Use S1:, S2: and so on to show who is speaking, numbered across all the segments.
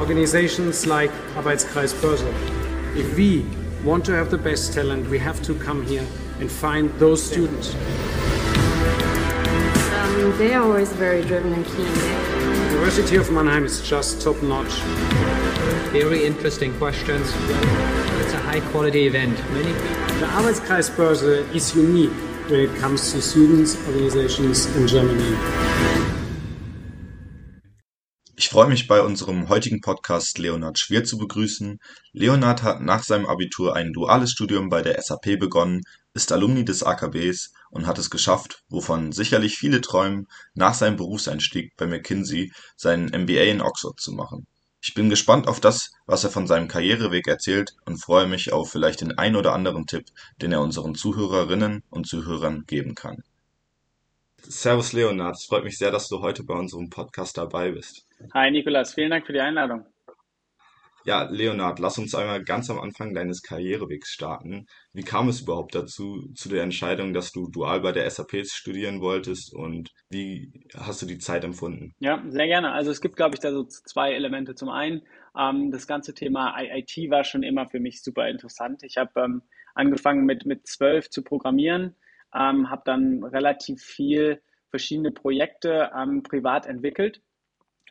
S1: organizations like Arbeitskreis Börse. If we want to have the best talent, we have to come here and find those students.
S2: Um, they are always very driven and keen.
S1: University of Mannheim is just top notch.
S3: Very interesting questions. It's a high quality event. Many
S1: The Arbeitskreis Börse is unique when it comes to students, organizations in Germany.
S4: Ich freue mich bei unserem heutigen Podcast Leonhard Schwer zu begrüßen. Leonhard hat nach seinem Abitur ein duales Studium bei der SAP begonnen, ist Alumni des AKBs und hat es geschafft, wovon sicherlich viele träumen, nach seinem Berufseinstieg bei McKinsey seinen MBA in Oxford zu machen. Ich bin gespannt auf das, was er von seinem Karriereweg erzählt und freue mich auf vielleicht den ein oder anderen Tipp, den er unseren Zuhörerinnen und Zuhörern geben kann. Servus Leonhard, es freut mich sehr, dass du heute bei unserem Podcast dabei bist.
S5: Hi Nikolas, vielen Dank für die Einladung.
S4: Ja, Leonhard, lass uns einmal ganz am Anfang deines Karrierewegs starten. Wie kam es überhaupt dazu, zu der Entscheidung, dass du dual bei der SAP studieren wolltest und wie hast du die Zeit empfunden?
S5: Ja, sehr gerne. Also es gibt, glaube ich, da so zwei Elemente. Zum einen, ähm, das ganze Thema IT war schon immer für mich super interessant. Ich habe ähm, angefangen mit, mit zwölf zu programmieren, ähm, habe dann relativ viel verschiedene Projekte ähm, privat entwickelt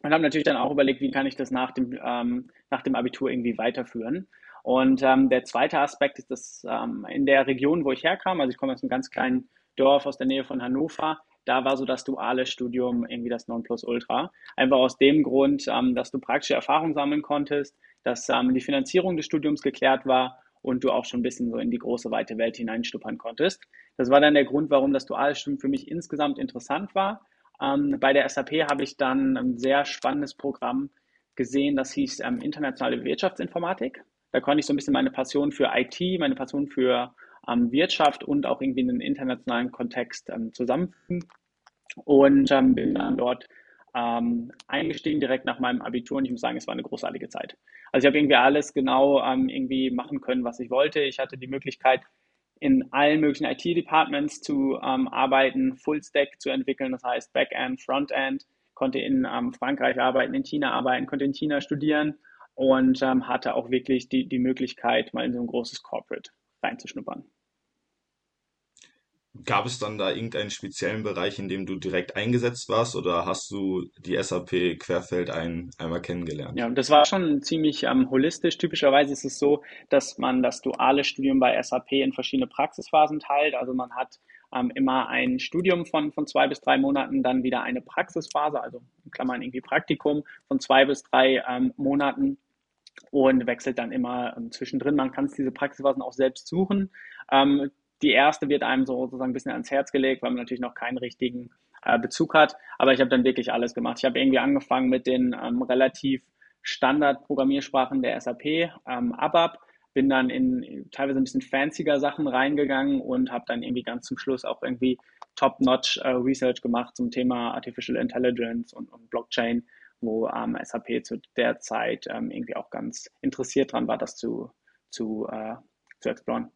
S5: und habe natürlich dann auch überlegt, wie kann ich das nach dem, ähm, nach dem Abitur irgendwie weiterführen. Und ähm, der zweite Aspekt ist, dass ähm, in der Region, wo ich herkam, also ich komme aus einem ganz kleinen Dorf aus der Nähe von Hannover, da war so das duale Studium irgendwie das Nonplusultra. Einfach aus dem Grund, ähm, dass du praktische Erfahrung sammeln konntest, dass ähm, die Finanzierung des Studiums geklärt war und du auch schon ein bisschen so in die große, weite Welt hineinstuppern konntest. Das war dann der Grund, warum das duale Studium für mich insgesamt interessant war. Ähm, bei der SAP habe ich dann ein sehr spannendes Programm gesehen, das hieß ähm, Internationale Wirtschaftsinformatik. Da konnte ich so ein bisschen meine Passion für IT, meine Passion für ähm, Wirtschaft und auch irgendwie einen internationalen Kontext ähm, zusammenfügen. Und ähm, bin dann dort ähm, eingestiegen direkt nach meinem Abitur und ich muss sagen, es war eine großartige Zeit. Also ich habe irgendwie alles genau ähm, irgendwie machen können, was ich wollte. Ich hatte die Möglichkeit, in allen möglichen IT-Departments zu ähm, arbeiten, Full-Stack zu entwickeln, das heißt Backend, Frontend, konnte in ähm, Frankreich arbeiten, in China arbeiten, konnte in China studieren und ähm, hatte auch wirklich die, die Möglichkeit, mal in so ein großes Corporate reinzuschnuppern.
S4: Gab es dann da irgendeinen speziellen Bereich, in dem du direkt eingesetzt warst oder hast du die SAP querfeld ein, einmal kennengelernt?
S5: Ja, das war schon ziemlich ähm, holistisch. Typischerweise ist es so, dass man das duale Studium bei SAP in verschiedene Praxisphasen teilt. Also man hat ähm, immer ein Studium von, von zwei bis drei Monaten, dann wieder eine Praxisphase, also in Klammern irgendwie Praktikum von zwei bis drei ähm, Monaten und wechselt dann immer ähm, zwischendrin. Man kann diese Praxisphasen auch selbst suchen. Ähm, die erste wird einem so sozusagen ein bisschen ans Herz gelegt, weil man natürlich noch keinen richtigen äh, Bezug hat. Aber ich habe dann wirklich alles gemacht. Ich habe irgendwie angefangen mit den ähm, relativ Standard-Programmiersprachen der SAP, ähm, ABAP, bin dann in teilweise ein bisschen fancier Sachen reingegangen und habe dann irgendwie ganz zum Schluss auch irgendwie top-notch äh, Research gemacht zum Thema Artificial Intelligence und, und Blockchain, wo ähm, SAP zu der Zeit ähm, irgendwie auch ganz interessiert dran war, das zu, zu, äh, zu exploren.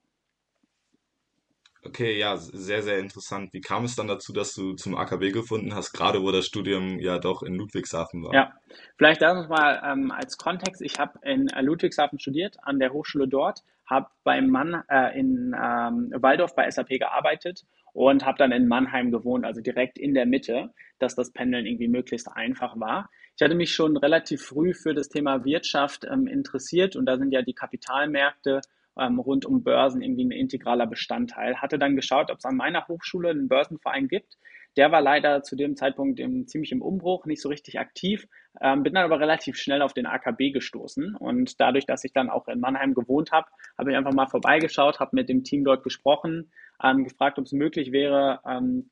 S4: Okay, ja, sehr, sehr interessant. Wie kam es dann dazu, dass du zum AKB gefunden hast, gerade wo das Studium ja doch in Ludwigshafen war?
S5: Ja, vielleicht das mal ähm, als Kontext. Ich habe in äh, Ludwigshafen studiert, an der Hochschule dort, habe beim Mann äh, in ähm, Waldorf bei SAP gearbeitet und habe dann in Mannheim gewohnt, also direkt in der Mitte, dass das Pendeln irgendwie möglichst einfach war. Ich hatte mich schon relativ früh für das Thema Wirtschaft ähm, interessiert und da sind ja die Kapitalmärkte ähm, rund um Börsen irgendwie ein integraler Bestandteil. Hatte dann geschaut, ob es an meiner Hochschule einen Börsenverein gibt. Der war leider zu dem Zeitpunkt im, ziemlich im Umbruch, nicht so richtig aktiv, ähm, bin dann aber relativ schnell auf den AKB gestoßen. Und dadurch, dass ich dann auch in Mannheim gewohnt habe, habe ich einfach mal vorbeigeschaut, habe mit dem Team dort gesprochen, ähm, gefragt, ob es möglich wäre, ähm,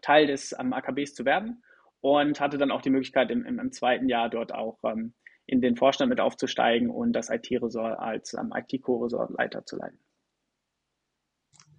S5: Teil des ähm, AKBs zu werden und hatte dann auch die Möglichkeit, im, im, im zweiten Jahr dort auch ähm, in den Vorstand mit aufzusteigen und das IT-Resort als ähm, IT-Core-Resort-Leiter zu leiten.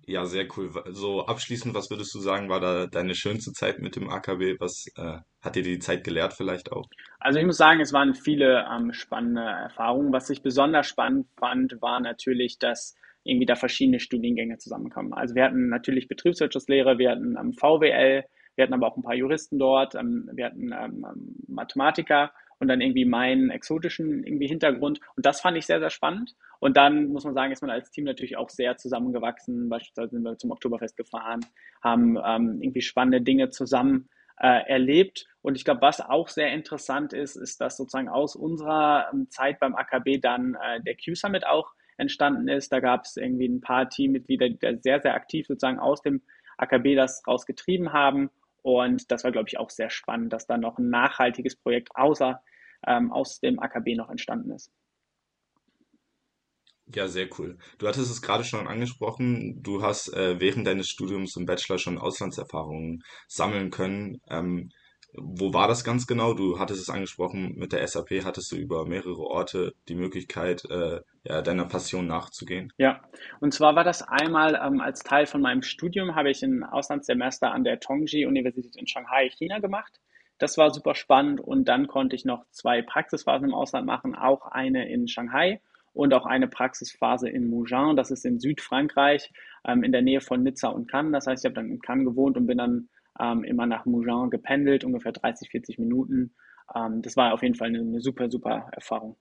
S4: Ja, sehr cool. So abschließend, was würdest du sagen, war da deine schönste Zeit mit dem AKB? Was äh, hat dir die Zeit gelehrt vielleicht auch?
S5: Also ich muss sagen, es waren viele ähm, spannende Erfahrungen. Was ich besonders spannend fand, war natürlich, dass irgendwie da verschiedene Studiengänge zusammenkommen. Also wir hatten natürlich Betriebswirtschaftslehre, wir hatten ähm, VWL, wir hatten aber auch ein paar Juristen dort, ähm, wir hatten ähm, ähm, Mathematiker und dann irgendwie meinen exotischen irgendwie Hintergrund. Und das fand ich sehr, sehr spannend. Und dann muss man sagen, ist man als Team natürlich auch sehr zusammengewachsen. Beispielsweise sind wir zum Oktoberfest gefahren, haben ähm, irgendwie spannende Dinge zusammen äh, erlebt. Und ich glaube, was auch sehr interessant ist, ist, dass sozusagen aus unserer ähm, Zeit beim AKB dann äh, der Q-Summit auch entstanden ist. Da gab es irgendwie ein paar Teammitglieder, die sehr, sehr aktiv sozusagen aus dem AKB das rausgetrieben haben. Und das war, glaube ich, auch sehr spannend, dass da noch ein nachhaltiges Projekt außer ähm, aus dem AKB noch entstanden ist.
S4: Ja, sehr cool. Du hattest es gerade schon angesprochen, du hast äh, während deines Studiums im Bachelor schon Auslandserfahrungen sammeln können. Ähm, wo war das ganz genau? Du hattest es angesprochen, mit der SAP hattest du über mehrere Orte die Möglichkeit, äh, ja, deiner Passion nachzugehen.
S5: Ja, und zwar war das einmal ähm, als Teil von meinem Studium, habe ich ein Auslandssemester an der Tongji-Universität in Shanghai, China gemacht. Das war super spannend und dann konnte ich noch zwei Praxisphasen im Ausland machen, auch eine in Shanghai und auch eine Praxisphase in Mougins, das ist in Südfrankreich, ähm, in der Nähe von Nizza und Cannes. Das heißt, ich habe dann in Cannes gewohnt und bin dann ähm, immer nach Mougins gependelt, ungefähr 30, 40 Minuten. Ähm, das war auf jeden Fall eine, eine super, super Erfahrung.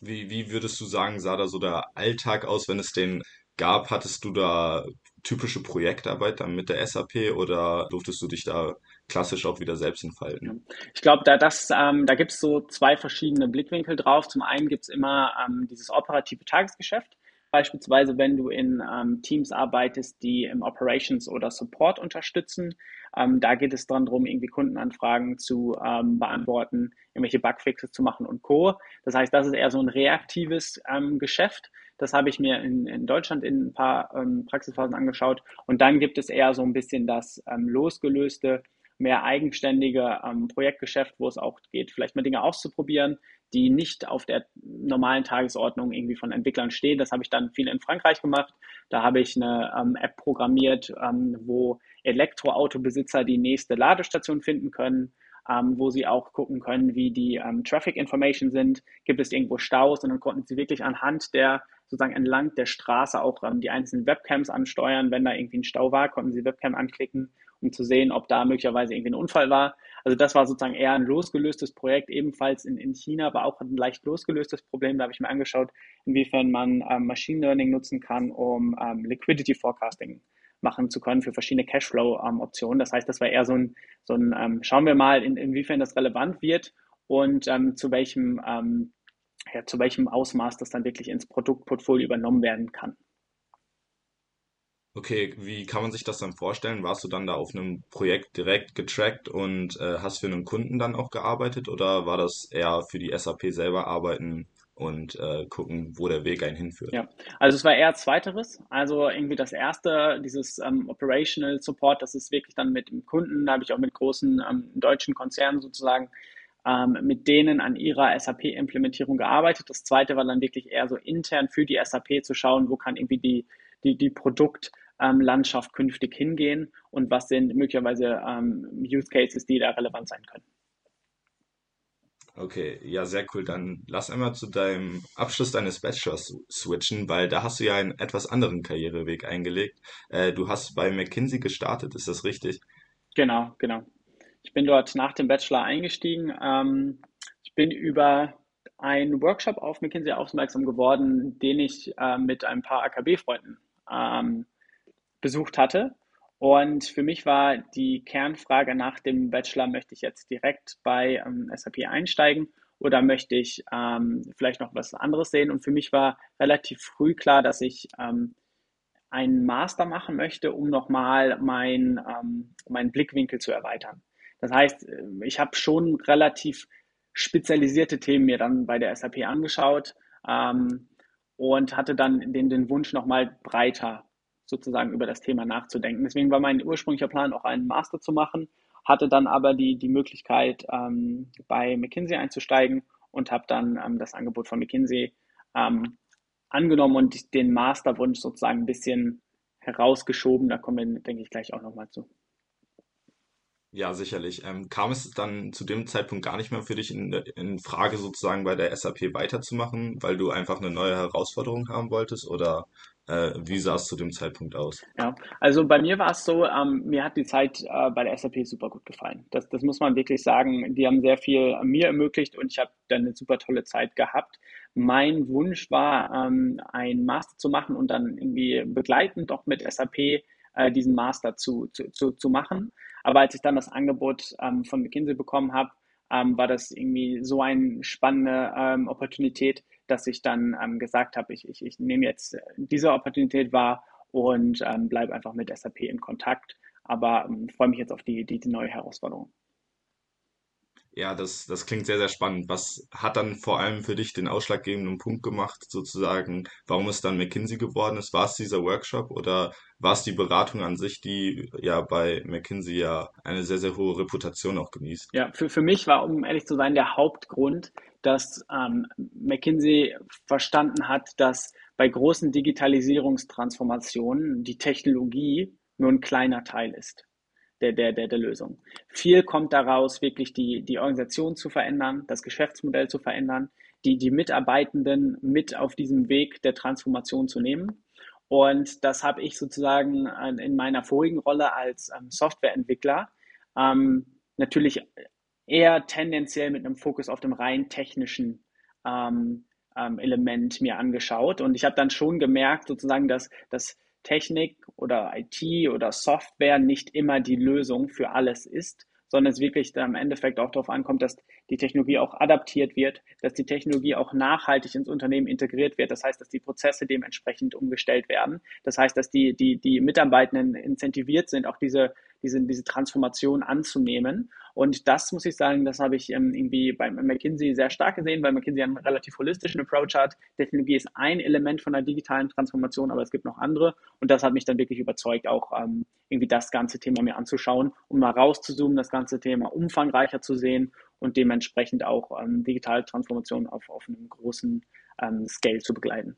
S4: Wie, wie würdest du sagen, sah da so der Alltag aus, wenn es den gab? Hattest du da typische Projektarbeit dann mit der SAP oder durftest du dich da klassisch auch wieder selbst entfalten?
S5: Ich glaube, da, ähm, da gibt es so zwei verschiedene Blickwinkel drauf. Zum einen gibt es immer ähm, dieses operative Tagesgeschäft. Beispielsweise, wenn du in ähm, Teams arbeitest, die im Operations oder Support unterstützen. Ähm, da geht es dann darum, irgendwie Kundenanfragen zu ähm, beantworten, irgendwelche Bugfixes zu machen und Co. Das heißt, das ist eher so ein reaktives ähm, Geschäft. Das habe ich mir in, in Deutschland in ein paar ähm, Praxisphasen angeschaut. Und dann gibt es eher so ein bisschen das ähm, losgelöste, mehr eigenständige Projektgeschäft, wo es auch geht, vielleicht mal Dinge auszuprobieren, die nicht auf der normalen Tagesordnung irgendwie von Entwicklern stehen. Das habe ich dann viel in Frankreich gemacht. Da habe ich eine ähm, App programmiert, ähm, wo Elektroautobesitzer die nächste Ladestation finden können, ähm, wo sie auch gucken können, wie die ähm, Traffic Information sind. Gibt es irgendwo Staus? Und dann konnten sie wirklich anhand der sozusagen entlang der Straße auch ähm, die einzelnen Webcams ansteuern. Wenn da irgendwie ein Stau war, konnten sie Webcam anklicken, um zu sehen, ob da möglicherweise irgendwie ein Unfall war. Also das war sozusagen eher ein losgelöstes Projekt, ebenfalls in, in China, aber auch ein leicht losgelöstes Problem. Da habe ich mir angeschaut, inwiefern man ähm, Machine Learning nutzen kann, um ähm, Liquidity Forecasting machen zu können für verschiedene Cashflow-Optionen. Ähm, das heißt, das war eher so ein, so ein ähm, schauen wir mal, in, inwiefern das relevant wird und ähm, zu welchem ja, zu welchem Ausmaß das dann wirklich ins Produktportfolio übernommen werden kann.
S4: Okay, wie kann man sich das dann vorstellen? Warst du dann da auf einem Projekt direkt getrackt und äh, hast für einen Kunden dann auch gearbeitet oder war das eher für die SAP selber arbeiten und äh, gucken, wo der Weg einen hinführt?
S5: Ja, also es war eher zweiteres. Also irgendwie das erste, dieses ähm, Operational Support, das ist wirklich dann mit dem Kunden, da habe ich auch mit großen ähm, deutschen Konzernen sozusagen ähm, mit denen an ihrer SAP-Implementierung gearbeitet. Das zweite war dann wirklich eher so intern für die SAP zu schauen, wo kann irgendwie die, die, die Produktlandschaft ähm, künftig hingehen und was sind möglicherweise ähm, Use Cases, die da relevant sein können.
S4: Okay, ja, sehr cool. Dann lass einmal zu deinem Abschluss deines Bachelors switchen, weil da hast du ja einen etwas anderen Karriereweg eingelegt. Äh, du hast bei McKinsey gestartet, ist das richtig?
S5: Genau, genau. Ich bin dort nach dem Bachelor eingestiegen. Ähm, ich bin über einen Workshop auf McKinsey aufmerksam geworden, den ich äh, mit ein paar AKB-Freunden ähm, besucht hatte. Und für mich war die Kernfrage nach dem Bachelor, möchte ich jetzt direkt bei ähm, SAP einsteigen oder möchte ich ähm, vielleicht noch was anderes sehen? Und für mich war relativ früh klar, dass ich ähm, einen Master machen möchte, um nochmal mein, ähm, meinen Blickwinkel zu erweitern. Das heißt, äh, ich habe schon relativ spezialisierte Themen mir dann bei der SAP angeschaut ähm, und hatte dann den, den Wunsch, nochmal breiter sozusagen über das Thema nachzudenken. Deswegen war mein ursprünglicher Plan auch einen Master zu machen, hatte dann aber die, die Möglichkeit, ähm, bei McKinsey einzusteigen und habe dann ähm, das Angebot von McKinsey ähm, angenommen und den Masterwunsch sozusagen ein bisschen herausgeschoben. Da kommen wir, denke ich, gleich auch nochmal zu.
S4: Ja, sicherlich. Ähm, kam es dann zu dem Zeitpunkt gar nicht mehr für dich in, in Frage, sozusagen bei der SAP weiterzumachen, weil du einfach eine neue Herausforderung haben wolltest? Oder Äh, wie sah es zu dem Zeitpunkt aus?
S5: Ja, also bei mir war es so, ähm, mir hat die Zeit äh, bei der SAP super gut gefallen. Das, das muss man wirklich sagen. Die haben sehr viel mir ermöglicht und ich habe dann eine super tolle Zeit gehabt. Mein Wunsch war, ähm, ein Master zu machen und dann irgendwie begleitend doch mit SAP äh, diesen Master zu, zu, zu, zu machen. Aber als ich dann das Angebot ähm, von McKinsey bekommen habe, ähm, war das irgendwie so eine spannende ähm, Opportunität, dass ich dann ähm, gesagt habe, ich, ich, ich nehme jetzt diese Opportunität wahr und ähm, bleibe einfach mit SAP in Kontakt. Aber ähm, freue mich jetzt auf die, die, die neue Herausforderung.
S4: Ja, das, das klingt sehr, sehr spannend. Was hat dann vor allem für dich den ausschlaggebenden Punkt gemacht, sozusagen, warum es dann McKinsey geworden ist? War es dieser Workshop oder war es die Beratung an sich, die ja bei McKinsey ja eine sehr, sehr hohe Reputation auch genießt?
S5: Ja, für, für mich war, um ehrlich zu sein, der Hauptgrund, dass ähm, McKinsey verstanden hat, dass bei großen Digitalisierungstransformationen die Technologie nur ein kleiner Teil ist der, der, der, der Lösung. Viel kommt daraus, wirklich die, die Organisation zu verändern, das Geschäftsmodell zu verändern, die, die Mitarbeitenden mit auf diesem Weg der Transformation zu nehmen. Und das habe ich sozusagen in meiner vorigen Rolle als ähm, Softwareentwickler ähm, natürlich eher tendenziell mit einem Fokus auf dem rein technischen ähm, ähm Element mir angeschaut. Und ich habe dann schon gemerkt, sozusagen, dass, dass Technik oder IT oder Software nicht immer die Lösung für alles ist, sondern es wirklich im Endeffekt auch darauf ankommt, dass die Technologie auch adaptiert wird, dass die Technologie auch nachhaltig ins Unternehmen integriert wird. Das heißt, dass die Prozesse dementsprechend umgestellt werden. Das heißt, dass die, die, die Mitarbeitenden incentiviert sind, auch diese, diese, diese Transformation anzunehmen. Und das muss ich sagen, das habe ich ähm, irgendwie bei McKinsey sehr stark gesehen, weil McKinsey einen relativ holistischen Approach hat. Technologie ist ein Element von der digitalen Transformation, aber es gibt noch andere. Und das hat mich dann wirklich überzeugt, auch ähm, irgendwie das ganze Thema mir anzuschauen, um mal rauszuzoomen, das ganze Thema umfangreicher zu sehen und dementsprechend auch ähm, digitale Transformation auf, auf einem großen ähm, Scale zu begleiten.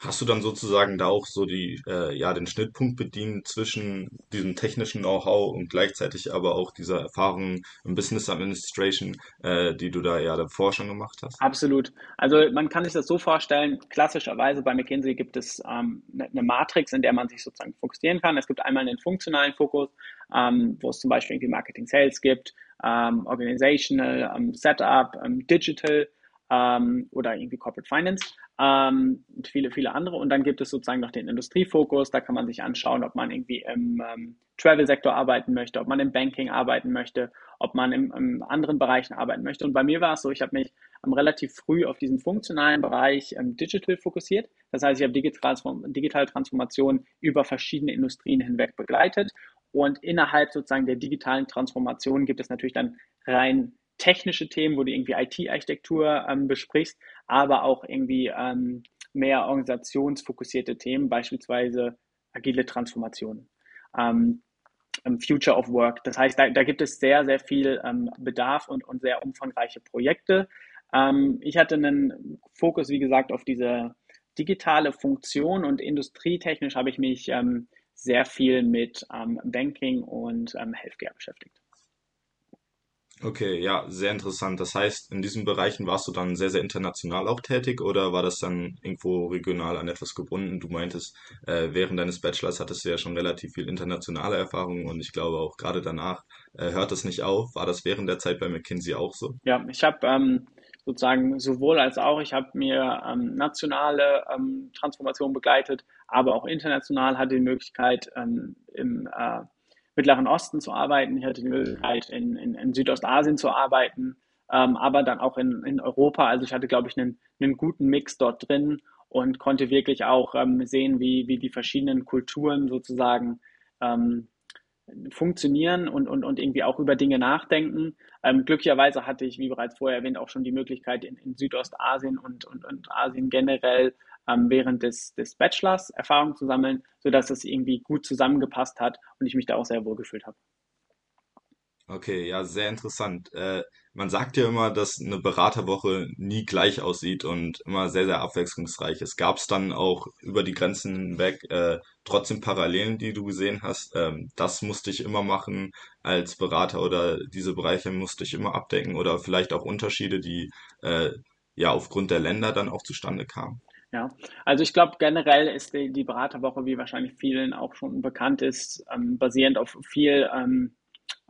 S4: Hast du dann sozusagen da auch so die, äh, ja, den Schnittpunkt bedient zwischen diesem technischen Know-how und gleichzeitig aber auch dieser Erfahrung im Business Administration, äh, die du da ja davor schon gemacht hast?
S5: Absolut. Also man kann sich das so vorstellen, klassischerweise bei McKinsey gibt es ähm, eine ne Matrix, in der man sich sozusagen fokussieren kann. Es gibt einmal einen funktionalen Fokus, ähm, wo es zum Beispiel irgendwie Marketing Sales gibt, ähm, Organizational, ähm, Setup, ähm, Digital ähm, oder irgendwie Corporate Finance ähm, und viele, viele andere. Und dann gibt es sozusagen noch den Industriefokus. Da kann man sich anschauen, ob man irgendwie im ähm, Travel-Sektor arbeiten möchte, ob man im Banking arbeiten möchte, ob man im, im anderen Bereichen arbeiten möchte. Und bei mir war es so, ich habe mich ähm, relativ früh auf diesen funktionalen Bereich ähm, Digital fokussiert. Das heißt, ich habe digitale Transformation über verschiedene Industrien hinweg begleitet. Und innerhalb sozusagen der digitalen Transformation gibt es natürlich dann rein technische Themen, wo du irgendwie IT-Architektur ähm, besprichst, aber auch irgendwie ähm, mehr organisationsfokussierte Themen, beispielsweise agile Transformationen. Ähm, Future of Work. Das heißt, da, da gibt es sehr, sehr viel ähm, Bedarf und, und sehr umfangreiche Projekte. Ähm, ich hatte einen Fokus, wie gesagt, auf diese digitale Funktion und industrietechnisch habe ich mich ähm, sehr viel mit Banking und Healthcare beschäftigt.
S4: Okay, ja, sehr interessant. Das heißt, in diesen Bereichen warst du dann sehr, sehr international auch tätig oder war das dann irgendwo regional an etwas gebunden? Du meintest, äh, während deines Bachelors hattest du ja schon relativ viel internationale Erfahrung und ich glaube auch gerade danach äh, hört das nicht auf. War das während der Zeit bei McKinsey auch so?
S5: Ja, ich habe ähm, sozusagen sowohl als auch, ich habe mir ähm, nationale ähm, Transformation begleitet, aber auch international hatte die Möglichkeit ähm, im äh, Mittleren Osten zu arbeiten. Ich hatte die Möglichkeit, in, in, in Südostasien zu arbeiten, ähm, aber dann auch in, in Europa. Also ich hatte, glaube ich, einen, einen guten Mix dort drin und konnte wirklich auch ähm, sehen, wie, wie die verschiedenen Kulturen sozusagen ähm, funktionieren und, und, und irgendwie auch über Dinge nachdenken. Ähm, glücklicherweise hatte ich, wie bereits vorher erwähnt, auch schon die Möglichkeit, in, in Südostasien und, und, und Asien generell ähm, während des, des Bachelors Erfahrung zu sammeln, sodass es irgendwie gut zusammengepasst hat und ich mich da auch sehr wohl gefühlt habe.
S4: Okay, ja, sehr interessant. Äh, man sagt ja immer, dass eine Beraterwoche nie gleich aussieht und immer sehr, sehr abwechslungsreich ist. Gab es dann auch über die Grenzen hinweg äh, trotzdem Parallelen, die du gesehen hast? Ähm, das musste ich immer machen als Berater oder diese Bereiche musste ich immer abdecken oder vielleicht auch Unterschiede, die äh, ja aufgrund der Länder dann auch zustande kamen?
S5: Ja, also ich glaube generell ist die, die Beraterwoche, wie wahrscheinlich vielen auch schon bekannt ist, ähm, basierend auf viel ähm,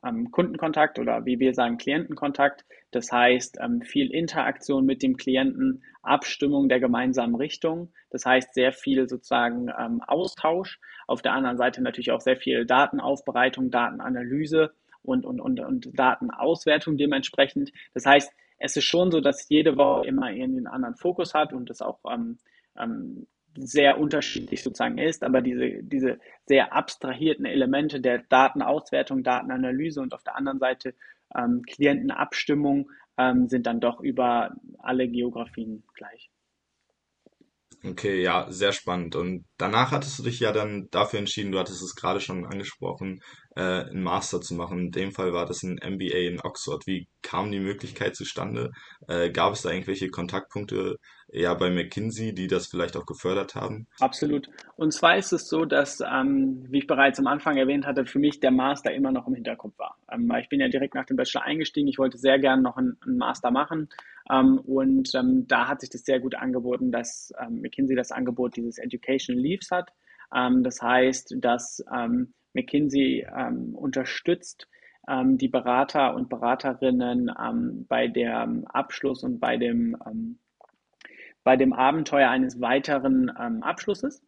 S5: ähm, Kundenkontakt oder wie wir sagen Klientenkontakt. Das heißt ähm, viel Interaktion mit dem Klienten, Abstimmung der gemeinsamen Richtung. Das heißt sehr viel sozusagen ähm, Austausch. Auf der anderen Seite natürlich auch sehr viel Datenaufbereitung, Datenanalyse und, und, und, und Datenauswertung dementsprechend. Das heißt, es ist schon so, dass jede Woche immer einen anderen Fokus hat und das auch ähm, ähm, sehr unterschiedlich sozusagen ist, aber diese, diese sehr abstrahierten Elemente der Datenauswertung, Datenanalyse und auf der anderen Seite ähm, Klientenabstimmung ähm, sind dann doch über alle Geografien gleich.
S4: Okay, ja, sehr spannend. Und danach hattest du dich ja dann dafür entschieden, du hattest es gerade schon angesprochen, äh, einen Master zu machen. In dem Fall war das ein MBA in Oxford. Wie kam die Möglichkeit zustande? Äh, gab es da irgendwelche Kontaktpunkte ja bei McKinsey, die das vielleicht auch gefördert haben?
S5: Absolut. Und zwar ist es so, dass, ähm, wie ich bereits am Anfang erwähnt hatte, für mich der Master immer noch im Hinterkopf war. Ähm, ich bin ja direkt nach dem Bachelor eingestiegen. Ich wollte sehr gerne noch einen, einen Master machen. Ähm, und ähm, da hat sich das sehr gut angeboten, dass ähm, McKinsey das Angebot dieses Education Leaves hat. Ähm, das heißt, dass McKinsey unterstützt, die Berater und Beraterinnen bei dem Abschluss und bei dem bei dem Abenteuer eines weiteren ähm, Abschlusses.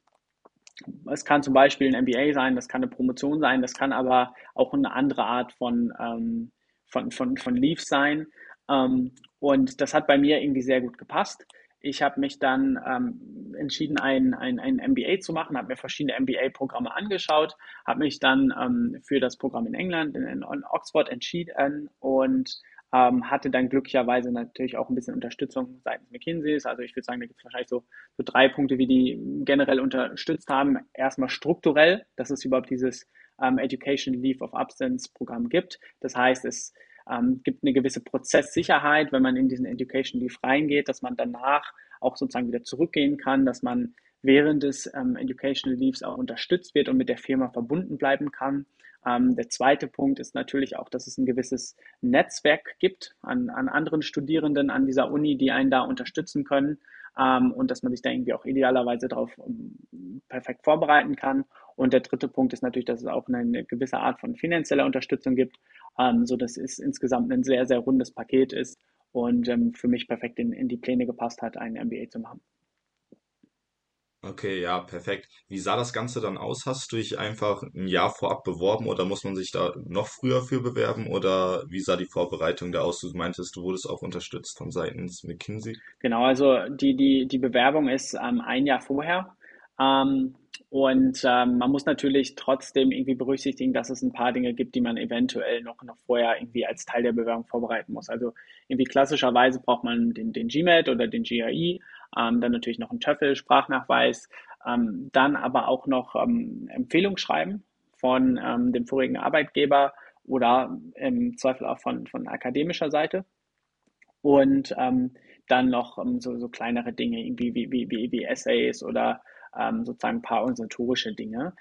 S5: Es kann zum Beispiel ein MBA sein, das kann eine Promotion sein, das kann aber auch eine andere Art von, ähm, von, von, von Leave sein. Ähm, und das hat bei mir irgendwie sehr gut gepasst. Ich habe mich dann ähm, entschieden, ein, ein, ein MBA zu machen, habe mir verschiedene MBA-Programme angeschaut, habe mich dann ähm, für das Programm in England, in, in Oxford entschieden und ähm, hatte dann glücklicherweise natürlich auch ein bisschen Unterstützung seitens McKinseys. Also ich würde sagen, da gibt es wahrscheinlich so, so drei Punkte, wie die generell unterstützt haben. Erstmal strukturell, dass es überhaupt dieses ähm, Education Leave of Absence Programm gibt. Das heißt, es ähm, gibt eine gewisse Prozesssicherheit, wenn man in diesen Education Leave reingeht, dass man danach auch sozusagen wieder zurückgehen kann, dass man während des ähm, Educational Leaves auch unterstützt wird und mit der Firma verbunden bleiben kann. Ähm, der zweite Punkt ist natürlich auch, dass es ein gewisses Netzwerk gibt an, an anderen Studierenden an dieser Uni, die einen da unterstützen können ähm, und dass man sich da irgendwie auch idealerweise darauf ähm, perfekt vorbereiten kann. Und der dritte Punkt ist natürlich, dass es auch eine, eine gewisse Art von finanzieller Unterstützung gibt, ähm, so dass es insgesamt ein sehr, sehr rundes Paket ist und ähm, für mich perfekt in, in die Pläne gepasst hat, ein MBA zu machen.
S4: Okay, ja, perfekt. Wie sah das Ganze dann aus? Hast du dich einfach ein Jahr vorab beworben oder muss man sich da noch früher für bewerben oder wie sah die Vorbereitung da aus? Du meintest, du wurdest auch unterstützt von seitens McKinsey.
S5: Genau, also die, die, die Bewerbung ist ähm, ein Jahr vorher. Ähm, und ähm, man muss natürlich trotzdem irgendwie berücksichtigen, dass es ein paar Dinge gibt, die man eventuell noch, noch vorher irgendwie als Teil der Bewerbung vorbereiten muss. Also irgendwie klassischerweise braucht man den, den GMAT oder den GRE ähm, dann natürlich noch ein TOEFL, Sprachnachweis, ähm, dann aber auch noch ähm, Empfehlungsschreiben von ähm, dem vorigen Arbeitgeber oder im Zweifel auch von, von akademischer Seite. Und ähm, dann noch ähm, so, so kleinere Dinge irgendwie wie, wie, wie, wie Essays oder ähm, sozusagen ein paar organisatorische Dinge.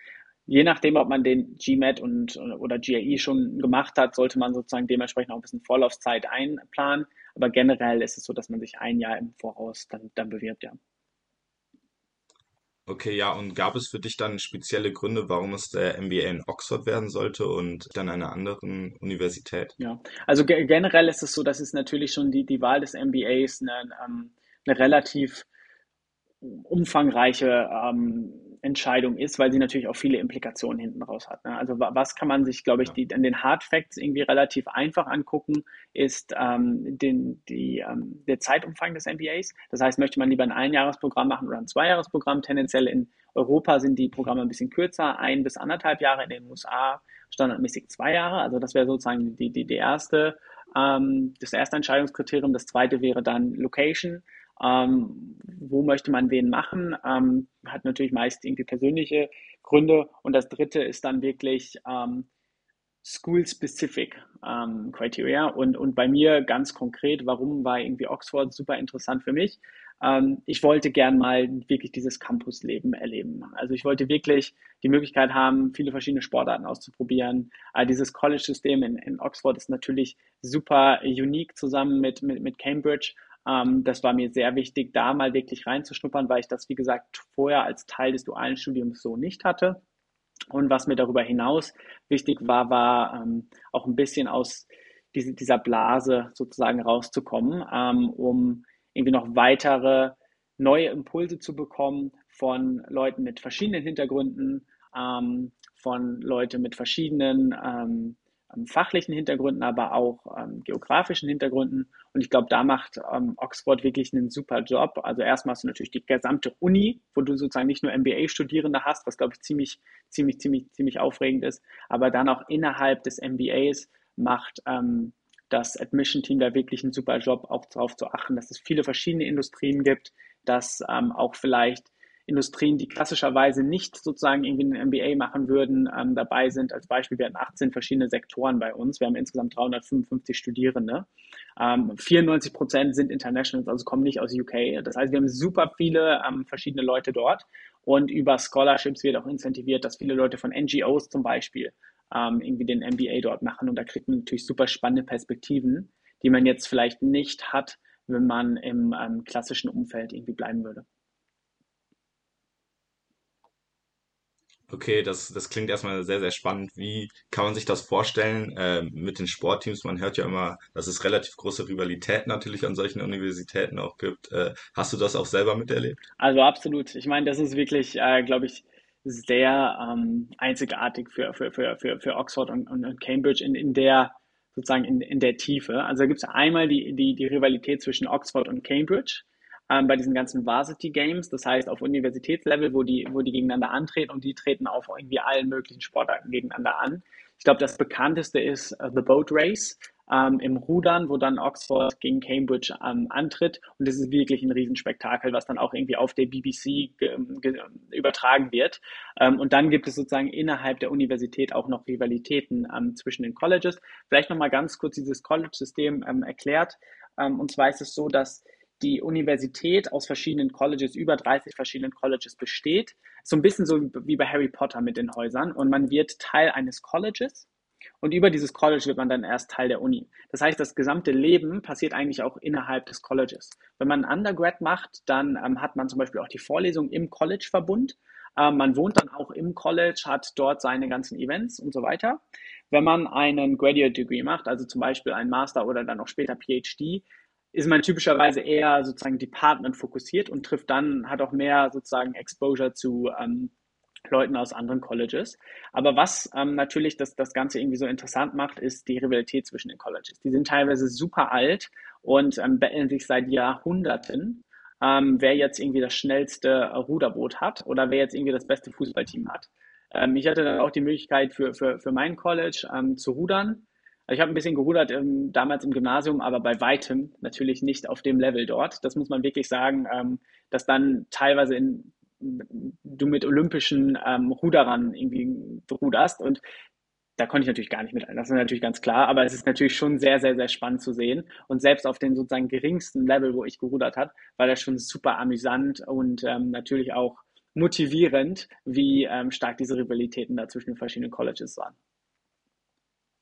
S5: Je nachdem, ob man den GMAT und, oder GRE schon gemacht hat, sollte man sozusagen dementsprechend auch ein bisschen Vorlaufzeit einplanen. Aber generell ist es so, dass man sich ein Jahr im Voraus dann, dann bewirbt, ja.
S4: Okay, ja, und gab es für dich dann spezielle Gründe, warum es der MBA in Oxford werden sollte und dann einer anderen Universität?
S5: Ja, also ge generell ist es so, dass es natürlich schon die, die Wahl des MBAs eine, ähm, eine relativ umfangreiche ähm, Entscheidung ist, weil sie natürlich auch viele Implikationen hinten raus hat. Ne? Also was kann man sich, glaube ich, die, an den Hard Facts irgendwie relativ einfach angucken, ist ähm, den, die, ähm, der Zeitumfang des MBAs. Das heißt, möchte man lieber ein Einjahresprogramm machen oder ein Zweijahresprogramm? Tendenziell in Europa sind die Programme ein bisschen kürzer, ein bis anderthalb Jahre, in den USA standardmäßig zwei Jahre. Also das wäre sozusagen die, die, die erste, ähm, das erste Entscheidungskriterium. Das zweite wäre dann Location. Ähm, wo möchte man wen machen? Ähm, hat natürlich meist irgendwie persönliche Gründe. Und das dritte ist dann wirklich ähm, School-Specific ähm, Criteria. Und, und bei mir ganz konkret, warum war irgendwie Oxford super interessant für mich? Ähm, ich wollte gern mal wirklich dieses Campusleben erleben. Also ich wollte wirklich die Möglichkeit haben, viele verschiedene Sportarten auszuprobieren. Äh, dieses College-System in, in Oxford ist natürlich super unique zusammen mit, mit, mit Cambridge Ähm, das war mir sehr wichtig, da mal wirklich reinzuschnuppern, weil ich das, wie gesagt, vorher als Teil des dualen Studiums so nicht hatte. Und was mir darüber hinaus wichtig war, war ähm, auch ein bisschen aus diese, dieser Blase sozusagen rauszukommen, ähm, um irgendwie noch weitere neue Impulse zu bekommen von Leuten mit verschiedenen Hintergründen, ähm, von Leuten mit verschiedenen ähm, fachlichen Hintergründen, aber auch ähm, geografischen Hintergründen. Und ich glaube, da macht ähm, Oxford wirklich einen super Job. Also erstmal hast du natürlich die gesamte Uni, wo du sozusagen nicht nur MBA-Studierende hast, was glaube ich ziemlich, ziemlich, ziemlich, ziemlich aufregend ist, aber dann auch innerhalb des MBAs macht ähm, das Admission-Team da wirklich einen super Job, auch darauf zu achten, dass es viele verschiedene Industrien gibt, dass ähm, auch vielleicht Industrien, die klassischerweise nicht sozusagen irgendwie ein MBA machen würden, ähm, dabei sind. Als Beispiel, wir hatten 18 verschiedene Sektoren bei uns. Wir haben insgesamt 355 Studierende. Ähm, 94 Prozent sind Internationals, also kommen nicht aus UK. Das heißt, wir haben super viele ähm, verschiedene Leute dort. Und über Scholarships wird auch incentiviert, dass viele Leute von NGOs zum Beispiel ähm, irgendwie den MBA dort machen. Und da kriegt man natürlich super spannende Perspektiven, die man jetzt vielleicht nicht hat, wenn man im ähm, klassischen Umfeld irgendwie bleiben würde.
S4: Okay, das, das klingt erstmal sehr, sehr spannend. Wie kann man sich das vorstellen äh, mit den Sportteams? Man hört ja immer, dass es relativ große Rivalität natürlich an solchen Universitäten auch gibt. Äh, hast du das auch selber miterlebt?
S5: Also absolut. Ich meine, das ist wirklich, äh, glaube ich, sehr ähm, einzigartig für, für, für, für, für Oxford und, und Cambridge in, in der sozusagen in, in der Tiefe. Also da gibt es einmal die, die, die Rivalität zwischen Oxford und Cambridge ähm, bei diesen ganzen Varsity Games, das heißt auf Universitätslevel, wo die, wo die gegeneinander antreten und die treten auf irgendwie allen möglichen Sportarten gegeneinander an. Ich glaube, das bekannteste ist uh, The Boat Race ähm, im Rudern, wo dann Oxford gegen Cambridge ähm, antritt. Und das ist wirklich ein Riesenspektakel, was dann auch irgendwie auf der BBC übertragen wird. Ähm, und dann gibt es sozusagen innerhalb der Universität auch noch Rivalitäten ähm, zwischen den Colleges. Vielleicht nochmal ganz kurz dieses College-System ähm, erklärt. Ähm, und zwar ist es so, dass die Universität aus verschiedenen Colleges, über 30 verschiedenen Colleges besteht. So ein bisschen so wie bei Harry Potter mit den Häusern. Und man wird Teil eines Colleges. Und über dieses College wird man dann erst Teil der Uni. Das heißt, das gesamte Leben passiert eigentlich auch innerhalb des Colleges. Wenn man Undergrad macht, dann ähm, hat man zum Beispiel auch die Vorlesung im College-Verbund. Ähm, man wohnt dann auch im College, hat dort seine ganzen Events und so weiter. Wenn man einen Graduate Degree macht, also zum Beispiel einen Master oder dann auch später PhD, ist man typischerweise eher sozusagen Department fokussiert und trifft dann, hat auch mehr sozusagen Exposure zu ähm, Leuten aus anderen Colleges. Aber was ähm, natürlich das, das Ganze irgendwie so interessant macht, ist die Rivalität zwischen den Colleges. Die sind teilweise super alt und ähm, betteln sich seit Jahrhunderten, ähm, wer jetzt irgendwie das schnellste Ruderboot hat oder wer jetzt irgendwie das beste Fußballteam hat. Ähm, ich hatte dann auch die Möglichkeit für, für, für mein College ähm, zu rudern ich habe ein bisschen gerudert ähm, damals im Gymnasium, aber bei weitem natürlich nicht auf dem Level dort. Das muss man wirklich sagen, ähm, dass dann teilweise in, du mit olympischen ähm, Ruderern irgendwie ruderst und da konnte ich natürlich gar nicht mit. Das ist natürlich ganz klar, aber es ist natürlich schon sehr, sehr, sehr spannend zu sehen. Und selbst auf den sozusagen geringsten Level, wo ich gerudert hat, war das schon super amüsant und ähm, natürlich auch motivierend, wie ähm, stark diese Rivalitäten da zwischen den verschiedenen Colleges waren.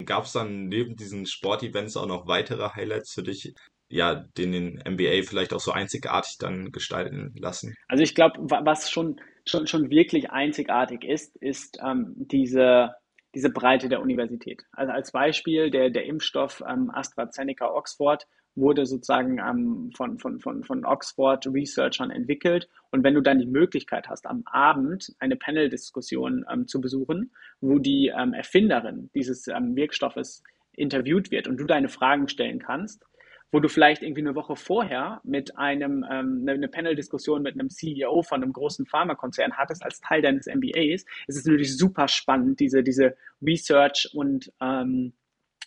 S4: Gab es dann neben diesen Sportevents auch noch weitere Highlights für dich, ja, den den MBA vielleicht auch so einzigartig dann gestalten lassen?
S5: Also ich glaube, was schon, schon, schon wirklich einzigartig ist, ist ähm, diese, diese Breite der Universität. Also als Beispiel der, der Impfstoff ähm, AstraZeneca Oxford wurde sozusagen ähm, von, von, von, von Oxford Researchern entwickelt. Und wenn du dann die Möglichkeit hast, am Abend eine Panel-Diskussion ähm, zu besuchen, wo die ähm, Erfinderin dieses ähm, Wirkstoffes interviewt wird und du deine Fragen stellen kannst, wo du vielleicht irgendwie eine Woche vorher mit einem ähm, eine Panel-Diskussion mit einem CEO von einem großen Pharmakonzern hattest als Teil deines MBAs, ist es natürlich super spannend, diese, diese Research und ähm,